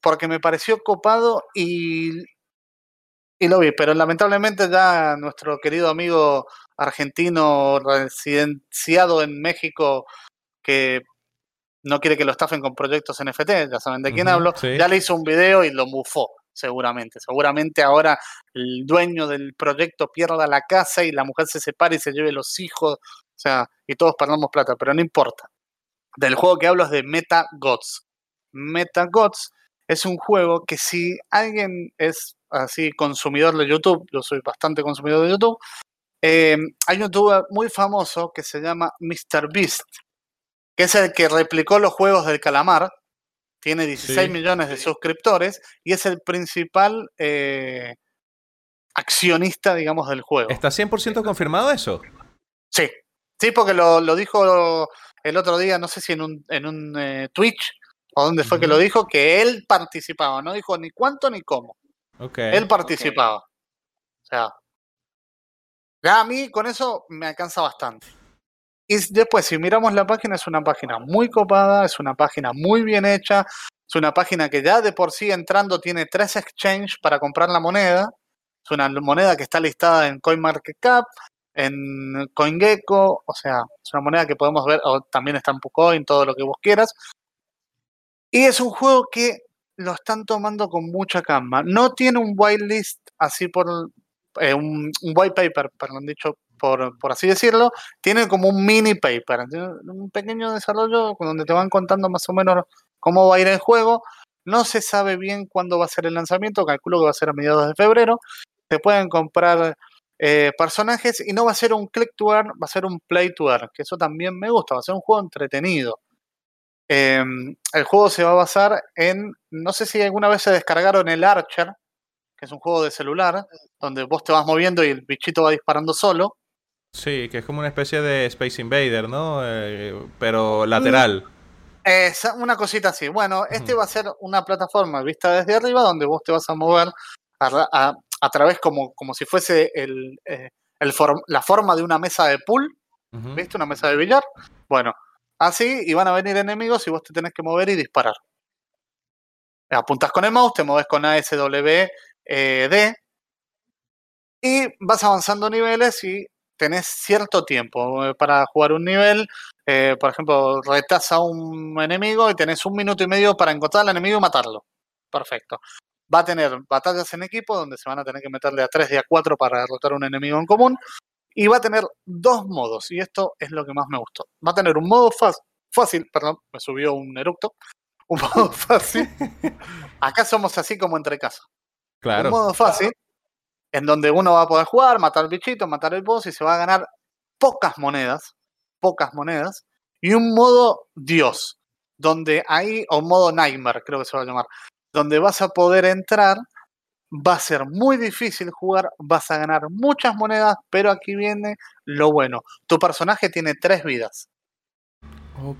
porque me pareció copado y, y lo vi. Pero lamentablemente ya nuestro querido amigo argentino residenciado en México que no quiere que lo estafen con proyectos NFT, ya saben de quién hablo, sí. ya le hizo un video y lo mufó, seguramente. Seguramente ahora el dueño del proyecto pierda la casa y la mujer se separe y se lleve los hijos, o sea, y todos perdamos plata, pero no importa. Del juego que hablo es de Meta Gods. Meta Gods es un juego que si alguien es así consumidor de YouTube, yo soy bastante consumidor de YouTube, eh, hay un youtuber muy famoso que se llama MrBeast, que es el que replicó los juegos del calamar, tiene 16 Sí. millones de suscriptores y es el principal eh, accionista, digamos, del juego. ¿Está 100% confirmado eso? Sí, sí, porque lo, lo dijo el otro día, no sé si en un, en un eh, Twitch o dónde fue que lo dijo, que él participaba, no dijo ni cuánto ni cómo. Ok. Él participaba. O sea, ya a mí con eso me alcanza bastante. Y después, si miramos la página, es una página muy copada, es una página muy bien hecha, es una página que ya de por sí entrando tiene tres exchanges para comprar la moneda. Es una moneda que está listada en CoinMarketCap, en CoinGecko, o sea, es una moneda que podemos ver, o también está en PuCoin, todo lo que vos quieras. Y es un juego que lo están tomando con mucha calma. No tiene un whitelist así por eh, un, un white paper, perdón dicho, por, así decirlo. Tiene como un mini paper, un pequeño desarrollo donde te van contando más o menos cómo va a ir el juego. No se sabe bien cuándo va a ser el lanzamiento, calculo que va a ser a mediados de febrero. Se pueden comprar eh, personajes y no va a ser un click to earn, va a ser un play to earn, que eso también me gusta, va a ser un juego entretenido. Eh, el juego se va a basar en, no sé si alguna vez se descargaron el Archer, que es un juego de celular, donde vos te vas moviendo y el bichito va disparando solo. Sí, que es como una especie de Space Invader, ¿no? Eh, pero lateral. Es una cosita así. Bueno, este va a ser una plataforma vista desde arriba donde vos te vas a mover a, ra- a- a través como, como si fuese el, eh, el la forma de una mesa de pool. ¿viste? Una mesa de billar. Bueno, así y van a venir enemigos y vos te tenés que mover y disparar. Apuntás con el mouse, te moves con ASW eh, D y vas avanzando niveles y tenés cierto tiempo eh, para jugar un nivel. Eh, por ejemplo, retás a un enemigo y tenés un minuto y medio para encontrar al enemigo y matarlo. Perfecto. Va a tener batallas en equipo donde se van a tener que meterle a 3 y a 4 para derrotar a un enemigo en común. Y va a tener dos modos, y esto es lo que más me gustó. Va a tener un modo fácil, perdón, me subió un eructo. Un modo fácil. Acá somos así como entre casa. Un Claro. modo fácil, en donde uno va a poder jugar, matar al bichito, matar el boss y se va a ganar pocas monedas, pocas monedas, y un modo Dios. donde hay, o modo Nightmare, creo que se va a llamar, donde vas a poder entrar, va a ser muy difícil jugar, vas a ganar muchas monedas, pero aquí viene lo bueno. Tu personaje tiene tres vidas.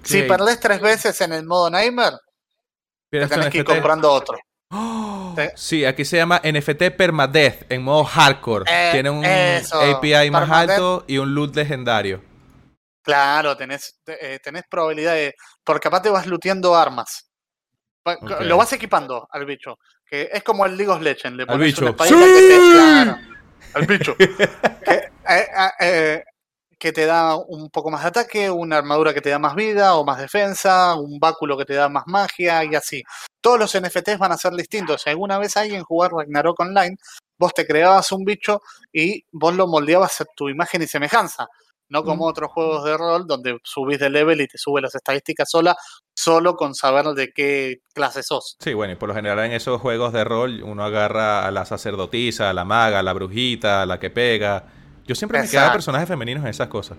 Si perdés tres veces en el modo Nightmare, te tenés que ir comprando otro. ¡Oh! Sí, aquí se llama NFT Permadeath en modo hardcore. Eh, Tiene un eso, API más alto y un loot legendario. Claro, tenés, te- eh, tenés probabilidad de. Porque aparte vas looteando armas. Lo vas equipando al bicho. Que es como el League of Legends. Le Al bicho. una espadita que te. Claro, al bicho. que, eh, eh, eh, que te da un poco más de ataque, una armadura que te da más vida o más defensa, un báculo que te da más magia y así. Todos los NFTs van a ser distintos. Si alguna vez alguien jugar Ragnarok Online, vos te creabas un bicho y vos lo moldeabas a tu imagen y semejanza. No como otros juegos de rol donde subís de level y te sube las estadísticas sola, solo con saber de qué clase sos. Sí, bueno, y por lo general en esos juegos de rol uno agarra a la sacerdotisa, a la maga, a la brujita, a la que pega. Yo siempre me quedaba personajes femeninos en esas cosas.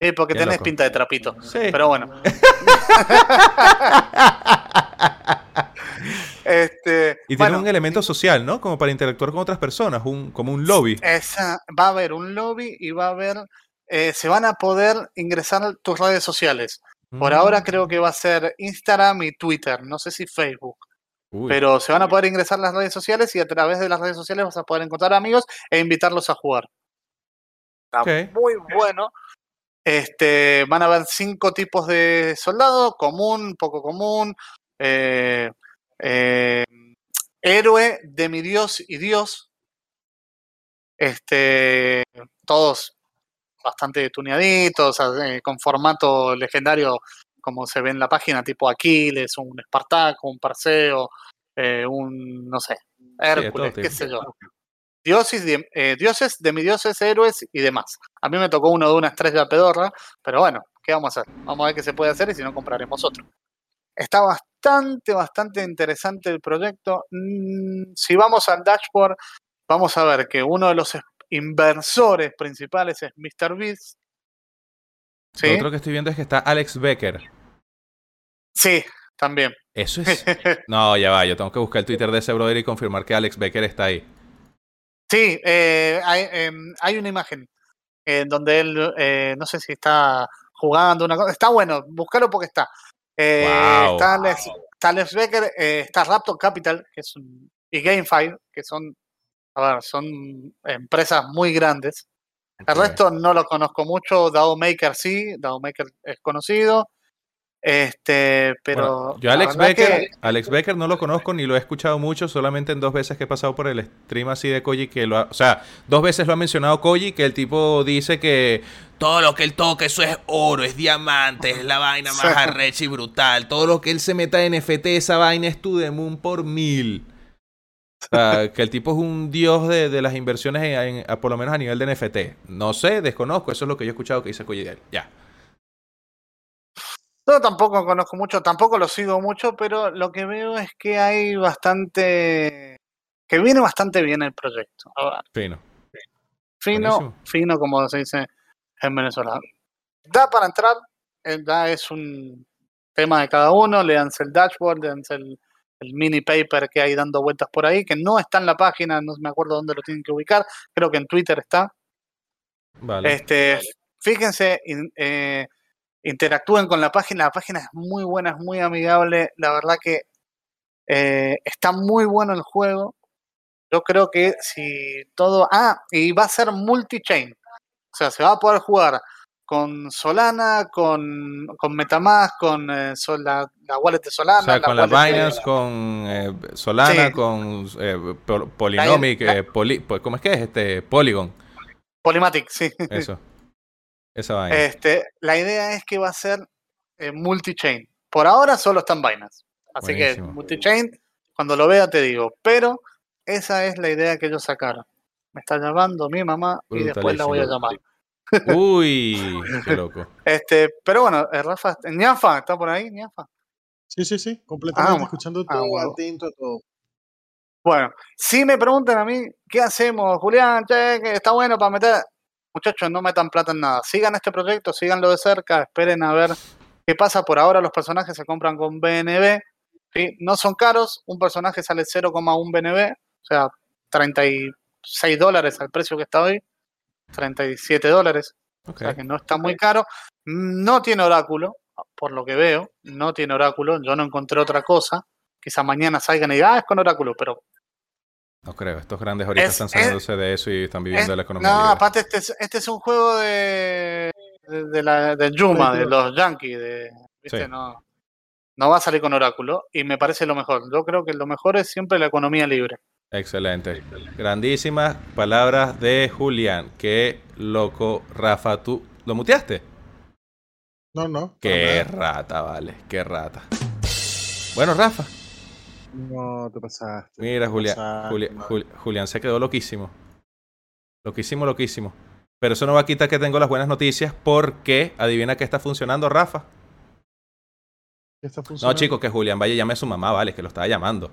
Sí, porque Qué tenés loco. pinta de trapito. Sí. Pero bueno. este, Y bueno, tiene un elemento social, ¿no? Como para interactuar con otras personas, un, como un lobby. esa, va a haber un lobby y va a haber. eh, se van a poder ingresar tus redes sociales. Por Mm. ahora creo que va a ser Instagram y Twitter, no sé si Facebook. Uy, Pero se van a poder ingresar las redes sociales y a través de las redes sociales vas a poder encontrar amigos e invitarlos a jugar. Está Ok. muy bueno. Este, van a haber cinco tipos de soldado, común, poco común, eh, eh, héroe, demidios y dios. Este, todos bastante tuneaditos, eh, con formato legendario como se ve en la página, tipo Aquiles, un Espartaco, un Perseo, eh, un, no sé, Hércules, qué sé yo. Dioses, de- eh, dioses, demidioses, héroes y demás. A mí me tocó uno de una estrella pedorra, pero bueno, ¿qué vamos a hacer? Vamos a ver qué se puede hacer y si no compraremos otro. Está bastante, bastante interesante el proyecto. Mm, si vamos al dashboard, vamos a ver que uno de los es- inversores principales es MrBeast. Lo ¿Sí? otro que estoy viendo es que está Alex Becker. Sí, también. Eso es. No, ya va, yo tengo que buscar el Twitter de ese brother y confirmar que Alex Becker está ahí. Sí, eh, hay, em, hay una imagen en donde él, eh, no sé si está jugando una cosa. Está bueno, búscalo porque está. Eh, Wow. Está Alex, está Alex Becker, eh, está Raptor Capital, que es un, y GameFi, que son, a ver, son empresas muy grandes. El resto no lo conozco mucho. DAO Maker sí, DAO Maker es conocido. Este, pero. Bueno, yo Alex Becker, que- Alex Becker no lo conozco ni lo he escuchado mucho, solamente en dos veces que he pasado por el stream así de Koji que lo ha, o sea, dos veces lo ha mencionado Koji que el tipo dice que Todo lo que él toca, eso es oro, es diamante, es la vaina más arrecha y brutal. todo lo que él se meta en NFT esa vaina es to the moon por mil. O sea, que el tipo es un dios de, de las inversiones en- en- a- por lo menos a nivel de NFT. No sé, desconozco, eso es lo que yo he escuchado que dice Koji de él. Ya. Yo tampoco conozco mucho, tampoco lo sigo mucho, pero lo que veo es que hay bastante. que viene bastante bien el proyecto. Fino. fino, fino, como se dice en Venezuela. Da para entrar, eh, da es un tema de cada uno, leanse el dashboard, leanse el, el mini paper que hay dando vueltas por ahí, que no está en la página, no me acuerdo dónde lo tienen que ubicar, creo que en Twitter está. Vale. Este, fíjense, eh, interactúen con la página. La página es muy buena, es muy amigable. La verdad que eh, está muy bueno el juego. Yo creo que si todo. Ah, y va a ser multi-chain. O sea, se va a poder jugar con Solana, con, con Metamask, con eh, Sol- la, la wallet de Solana. O sea, con la wallet de- Binance, con eh, Solana, Sí. con eh, Pol- Polynomic, la- eh, Poly- pues, ¿cómo es que es? Este, Polygon. Polymatic, sí. Eso. Esa vaina. Este, la idea es que va a ser eh, multi-chain. Por ahora solo está en Binance. Así Buenísimo. que multi-chain, cuando lo vea te digo. Pero esa es la idea que ellos sacaron. Me está llamando mi mamá y después la voy a llamar. Uy, qué loco. Este, pero bueno, eh, Rafa, Ñafa, ¿está por ahí? Ñafa. Sí, sí, sí, completamente Ah, escuchando ah, todo, bueno. atento a todo. Bueno, si me preguntan a mí, ¿qué hacemos, Julián? Che, está bueno para meter. Muchachos, no metan plata en nada. Sigan este proyecto, síganlo de cerca, esperen a ver ¿Qué pasa? Por ahora los personajes se compran con BNB. ¿sí? No son caros. Un personaje sale 0,1 BNB. O sea, 36 dólares al precio que está hoy. 37 dólares. Ok. O sea que no está muy caro. No tiene oráculo, por lo que veo. No tiene oráculo. Yo no encontré otra cosa. Quizá mañana salgan y digan, ah, es con oráculo, pero No creo. Estos grandes ahorita Es- están es- saliéndose de eso y están viviendo Es- de la economía No, libre. aparte este es, este es un juego de, de, de la, de Yuma, de los Yankees, de, ¿viste? Sí. No, no va a salir con Oráculo y me parece lo mejor. Yo creo que lo mejor es siempre la economía libre. Excelente. Grandísimas palabras de Julián. Qué loco, Rafa. ¿Tú lo muteaste? No, no. Qué rata, vale. Qué rata. Bueno, Rafa. No, te pasaste. Mira, te Julián, pasaste, Julián se quedó loquísimo. Loquísimo, loquísimo. Pero eso no va a quitar que tengo las buenas noticias porque adivina que está funcionando, Rafa. ¿Qué está No, funcionando? chicos, que Julián vaya y llame a su mamá, vale, que lo estaba llamando.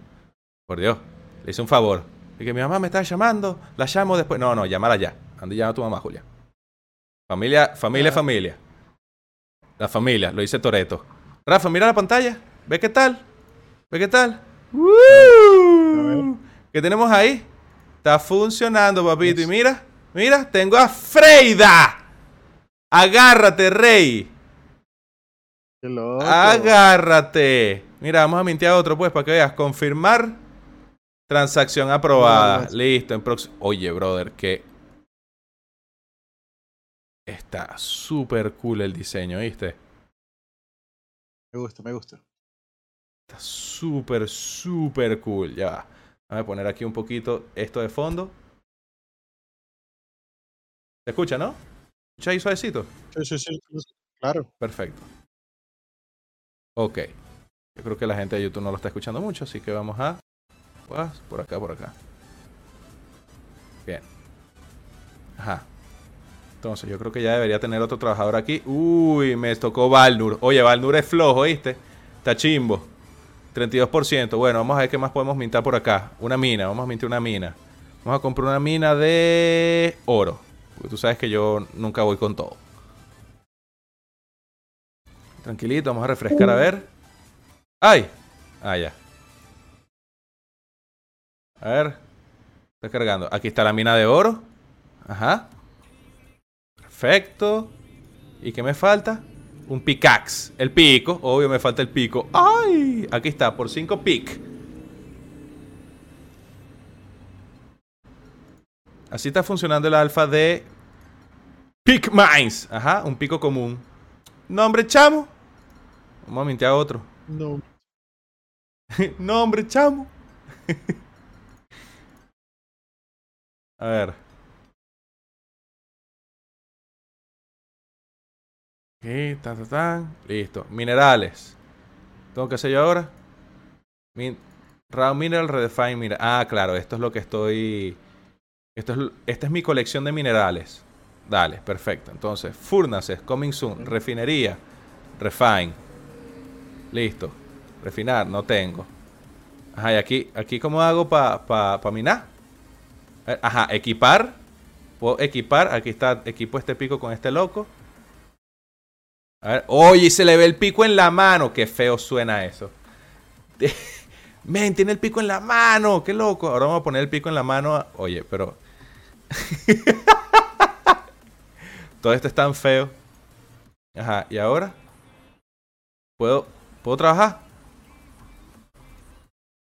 Por Dios, le hice un favor. Y que mi mamá me está llamando, la llamo después. No, no, llámala ya. Anda y llama a tu mamá, Julián. Familia, familia, Ah. familia. La familia, lo dice Toreto. Rafa, mira la pantalla. ¿Ve qué tal? ¿Ve qué tal? ¿Qué tenemos ahí? Está funcionando, papito. Y mira, mira, tengo a Freida. Agárrate, rey. Qué loco. Agárrate. Mira, vamos a mintear otro, pues, para que veas. Confirmar. Transacción aprobada. Listo. En próximo. Oye, brother, que. Está súper cool el diseño, ¿viste? Me gusta, me gusta. Está súper, súper cool. Ya va. Vamos a poner aquí un poquito esto de fondo. ¿Se escucha, no? ¿Escucha ahí suavecito? Sí, sí, sí. Claro. Perfecto. Ok. Yo creo que la gente de YouTube no lo está escuchando mucho, así que vamos a... Guas, Por acá, por acá. Bien. Ajá. Entonces, yo creo que ya debería tener otro trabajador aquí. Uy, me tocó Valnur. Oye, Valnur es flojo, ¿viste? Está chimbo. 32%. Bueno, vamos a ver qué más podemos mintar por acá. Una mina, vamos a mintar una mina. Vamos a comprar una mina de oro. Porque tú sabes que yo nunca voy con todo. Tranquilito, vamos a refrescar a ver. ¡Ay! Ah, ya. A ver. Está cargando. Aquí está la mina de oro. Ajá. Perfecto. ¿Y qué me falta? Un pickaxe. El pico. Obvio me falta el pico. ¡Ay! Aquí está, por 5 pic. Así está funcionando el alfa de Pick Mines. Ajá, un pico común. Nombre chamo. Vamos a mintear otro. No. Nombre chamo. a ver. Ok, ta, ta. Listo. Minerales. ¿Tengo que hacer yo ahora? Min Raw Mineral Redefine Mineral. Ah, claro, esto es lo que estoy. Esto es, esta es mi colección de minerales. Dale, perfecto. Entonces, furnaces, coming soon, refinería, refine. Listo. Refinar, no tengo. Ajá, y aquí, aquí ¿cómo hago para pa, pa minar? Eh, Ajá, equipar. Puedo equipar. Aquí está, equipo este pico con este loco. A ver, oye, se le ve el pico en la mano. Qué feo suena eso. Men, tiene el pico en la mano. Qué loco. Ahora vamos a poner el pico en la mano. Oye, pero. Todo esto es tan feo. Ajá, y ahora. ¿Puedo, ¿puedo trabajar?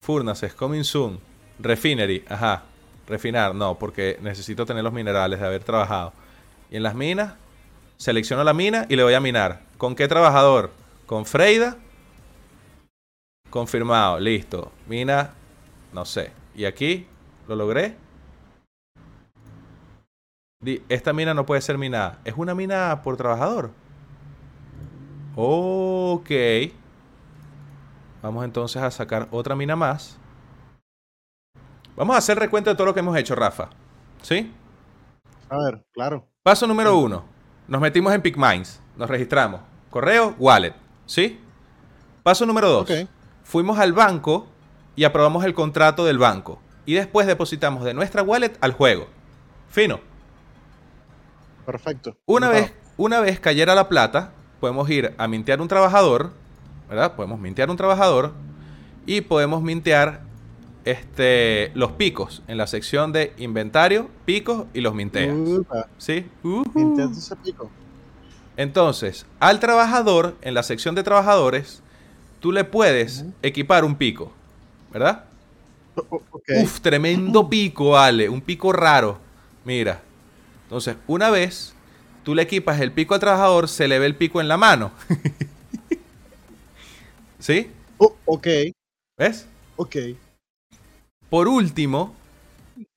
Furnaces, coming soon. Refinery, ajá. Refinar, no, porque necesito tener los minerales de haber trabajado. Y en las minas, selecciono la mina y le voy a minar. ¿Con qué trabajador? Con Freida. Confirmado, listo. Mina, no sé. Y aquí, lo logré. Esta mina no puede ser minada. Es una mina por trabajador. Ok. Vamos entonces a sacar otra mina más. Vamos a hacer recuento de todo lo que hemos hecho, Rafa. ¿Sí? A ver, claro. Paso número uno. Nos metimos en PicMines. Nos registramos. Correo, wallet. ¿Sí? Paso número dos. Fuimos al banco y aprobamos el contrato del banco. Y después depositamos de nuestra wallet al juego. Fino. Perfecto. Una vez, una vez cayera la plata, podemos ir a mintear un trabajador, ¿verdad? Podemos mintear un trabajador y podemos mintear este, los picos en la sección de inventario, picos y los minteas. Upa, ¿Sí? Pico. Entonces, al trabajador, en la sección de trabajadores, tú le puedes equipar un pico, ¿verdad? O-. Uf, tremendo pico, Ale. Un pico raro. Mira. Entonces, una vez tú le equipas el pico al trabajador, se le ve el pico en la mano. ¿Sí? Oh, ok, ¿Ves? ok. Por último,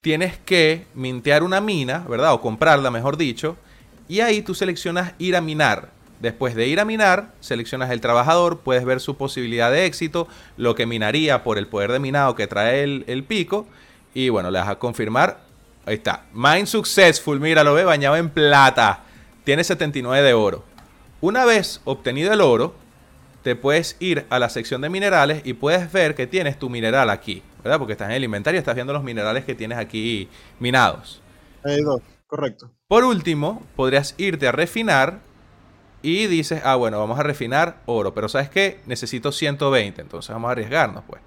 tienes que mintear una mina, ¿verdad? O comprarla, mejor dicho. Y ahí tú seleccionas ir a minar. Después de ir a minar, seleccionas el trabajador, puedes ver su posibilidad de éxito, lo que minaría por el poder de minado que trae el, el pico. Y bueno, le das a confirmar. Ahí está. Mine successful, mira, lo ve bañado en plata. Tiene 79 de oro. Una vez obtenido el oro, te puedes ir a la sección de minerales y puedes ver que tienes tu mineral aquí, ¿verdad? Porque estás en el inventario y estás viendo los minerales que tienes aquí minados. Hay dos, correcto. Por último, podrías irte a refinar y dices, ah, bueno, vamos a refinar oro, pero ¿sabes qué? Necesito 120, entonces vamos a arriesgarnos, pues.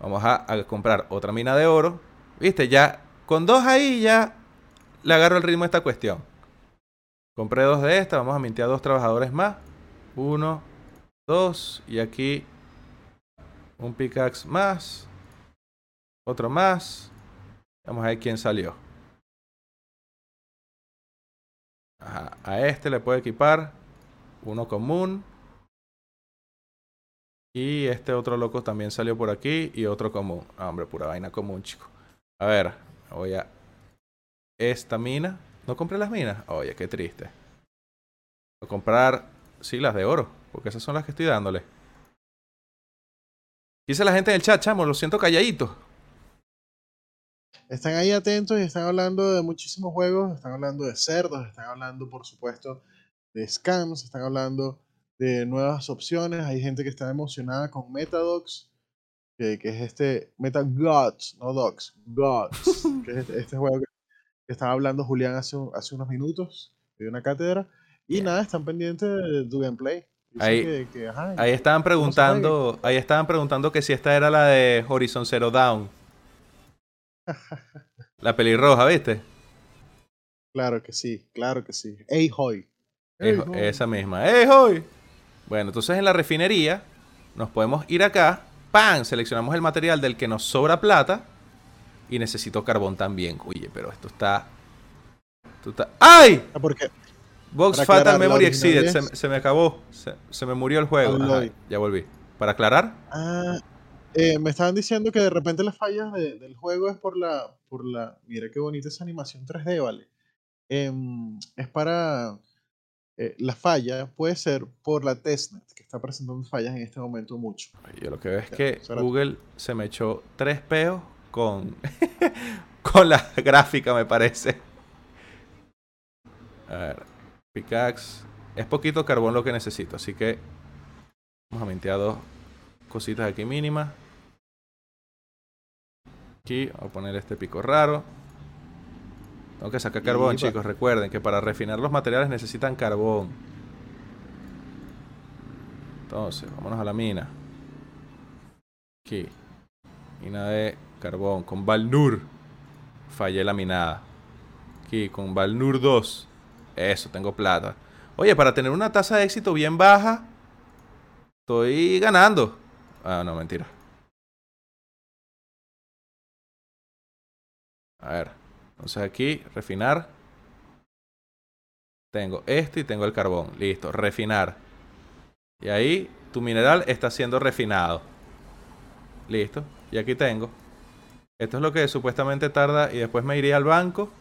Vamos a, a comprar otra mina de oro. ¿Viste? Ya, con dos ahí ya le agarro el ritmo a esta cuestión. Compré dos de estas, vamos a mintear dos trabajadores más. Uno, dos, y aquí un pickaxe más. Otro más. Vamos a ver quién salió. A este le puedo equipar uno común. Y este otro loco también salió por aquí y otro común. Ah, hombre, pura vaina común, chico. A ver, voy a esta mina. ¿No compré las minas? Oye, qué triste. Voy a comprar, sí, las de oro, porque esas son las que estoy dándole. Dice la gente en el chat, chamo, lo siento calladito. Están ahí atentos y están hablando de muchísimos juegos, están hablando de cerdos, están hablando, por supuesto, de scams, están hablando de nuevas opciones. Hay gente que está emocionada con Metadogs, que, que es este Metagods, no Dogs, Gods, que es este, este juego que, estaba hablando Julián hace, hace unos minutos, de una cátedra. Y nada, están pendientes de tu gameplay. Ahí- que- que, ajá, Ahí estaban preguntando, ahí estaban preguntando que si esta era la de Horizon Zero Dawn. La pelirroja, ¿viste? Claro que sí, claro que sí. Ey, hoy. Es- esa misma. ¡Eh, hoy! Bueno, entonces en la refinería nos podemos ir acá. ¡Pam! Seleccionamos el material del que nos sobra plata. Y necesito carbón también. Oye, pero esto está... esto está- ¡Ay! Ah, porque Box Para Fatal Memory Exceeded. Se, me acabó. Se, se me murió el juego. Ajá, ya volví. ¿Para aclarar? Ah, eh, me estaban diciendo que de repente las fallas de- del juego es por la, por la, mira qué bonita esa animación 3D, vale. Em, es para, eh, la falla puede ser por la testnet, que está presentando fallas en este momento mucho. Yo lo que veo es Ya, que. Google se me echó tres peos con, con la gráfica, me parece. A ver, pickaxe. Es poquito carbón lo que necesito, así que vamos a mintear dos cositas aquí mínimas. Aquí, voy a poner este pico raro. Tengo que sacar carbón, chicos. Recuerden que para refinar los materiales necesitan carbón. Entonces, vámonos a la mina. Aquí. Mina de carbón. Con Valnur. Fallé la minada. Aquí, con Valnur 2. Eso, tengo plata. Oye, para tener una tasa de éxito bien baja, estoy ganando. Ah, no, mentira. A ver. Entonces aquí, refinar. Tengo esto y tengo el carbón. Listo, refinar. Y ahí tu mineral está siendo refinado. Listo. Y aquí tengo. Esto es lo que supuestamente tarda. Y después me iría al banco.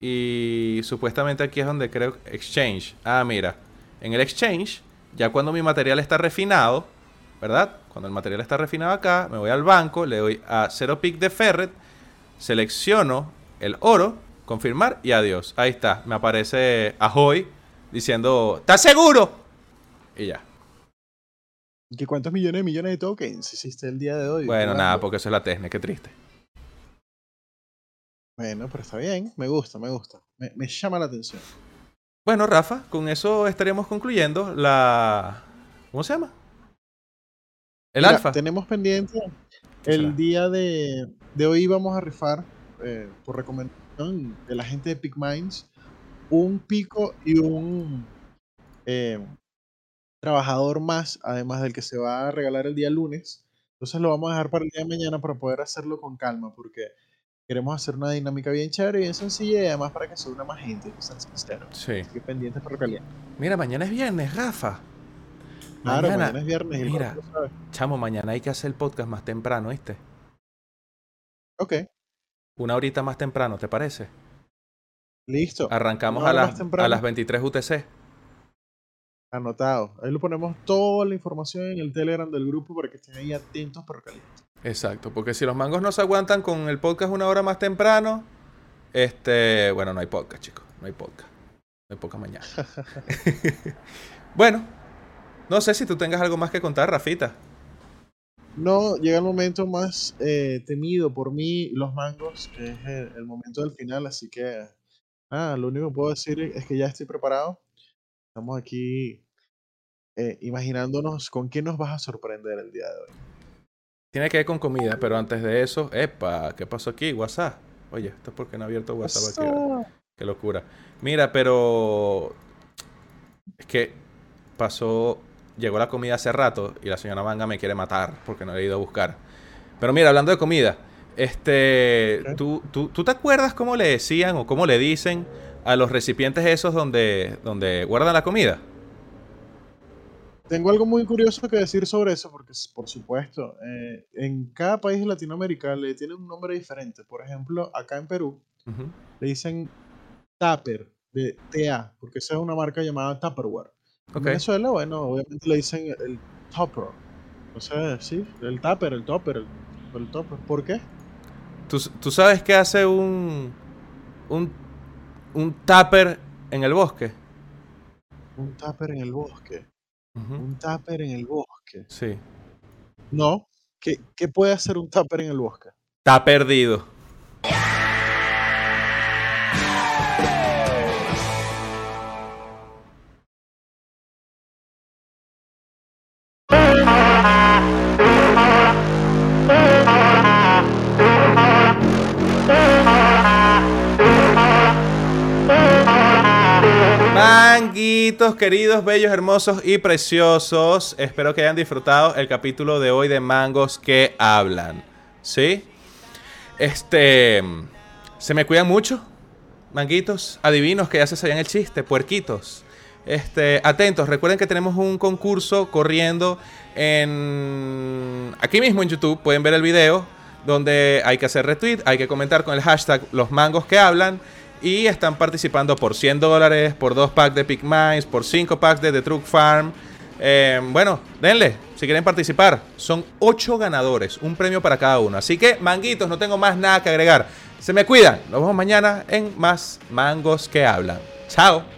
Y supuestamente aquí es donde creo exchange. Ah, mira. En el exchange, ya cuando mi material está refinado, ¿verdad? Cuando el material está refinado acá, me voy al banco, le doy a cero pick de ferret, selecciono el oro, confirmar y adiós. Ahí está. Me aparece Ahoy diciendo, ¿estás seguro? Y ya. ¿Y que cuántos millones de millones de tokens hiciste el día de hoy? Bueno, nada, porque eso es la técnica, qué triste. Bueno, pero está bien, me gusta, me gusta. Me, me llama la atención. Bueno, Rafa, con eso estaríamos concluyendo la... ¿Cómo se llama? El Mira, alfa. Tenemos pendiente el día de, de hoy vamos a rifar eh, por recomendación de la gente de Pick Minds un pico y un eh, trabajador más, además del que se va a regalar el día lunes. Entonces lo vamos a dejar para el día de mañana para poder hacerlo con calma, porque queremos hacer una dinámica bien chévere, bien sencilla y además para que se una más gente, que sean sinceros. Sí. Así que pendientes por caliente. Mira, mañana es viernes, Rafa. Claro, Mañana- mañana, es viernes y mira. Rafa lo sabe. Chamo, mañana hay que hacer el podcast más temprano, ¿viste? Ok, Una horita más temprano, ¿te parece? listo. Arrancamos a las, a las 23 UTC. Anotado. Ahí lo ponemos toda la información en el Telegram del grupo para que estén ahí atentos pero calientes. Exacto, porque si los mangos no se aguantan con el podcast una hora más temprano, este, bueno, no hay podcast, chicos, no hay podcast. No hay podcast mañana. bueno, no sé si tú tengas algo más que contar, Rafita. No, llega el momento más eh, temido por mí, los mangos, que es el, el momento del final, así que ah, lo único que puedo decir es que ya estoy preparado. Estamos aquí eh, imaginándonos con quién nos vas a sorprender el día de hoy. Tiene que ver con comida, pero antes de eso, epa, ¿qué pasó aquí? WhatsApp. Oye, esto es porque no he abierto WhatsApp aquí. Qué locura. Mira, pero es que pasó, llegó la comida hace rato y la señora Manga me quiere matar porque no le he ido a buscar. Pero mira, hablando de comida, este. ¿tú, tú, tú te acuerdas cómo le decían o cómo le dicen a los recipientes esos donde, donde guardan la comida? Tengo algo muy curioso que decir sobre eso, porque por supuesto, eh, en cada país de Latinoamérica le tienen un nombre diferente. Por ejemplo, acá en Perú le dicen Tupper, de TA, porque esa es una marca llamada Tupperware. En. Venezuela, bueno, obviamente le dicen el Tupper. O sea, sí, el Tupper, el Tupper, el, el Tupper. ¿Por qué? ¿Tú, tú sabes qué hace un, un, un tupper en el bosque? Un Tupper en el bosque. Un Tupper en el bosque. Sí. No. ¿Qué, qué puede hacer un Tupper en el bosque? Está perdido. Manguitos, queridos, bellos, hermosos y preciosos. Espero que hayan disfrutado el capítulo de hoy de Mangos que hablan. ¿Sí? Este. Se me cuidan mucho. Manguitos, adivinos que ya se sabían el chiste, puerquitos. Este, atentos, recuerden que tenemos un concurso corriendo en aquí mismo en YouTube, pueden ver el video donde hay que hacer retweet, hay que comentar con el hashtag los mangos que hablan y están participando por 100 dólares, por 2 packs de Pick Minds, por 5 packs de The Truck Farm. Eh, bueno, denle, si quieren participar. Son 8 ganadores, un premio para cada uno. Así que, manguitos, no tengo más nada que agregar. Se me cuidan. Nos vemos mañana en más mangos que hablan. Chao.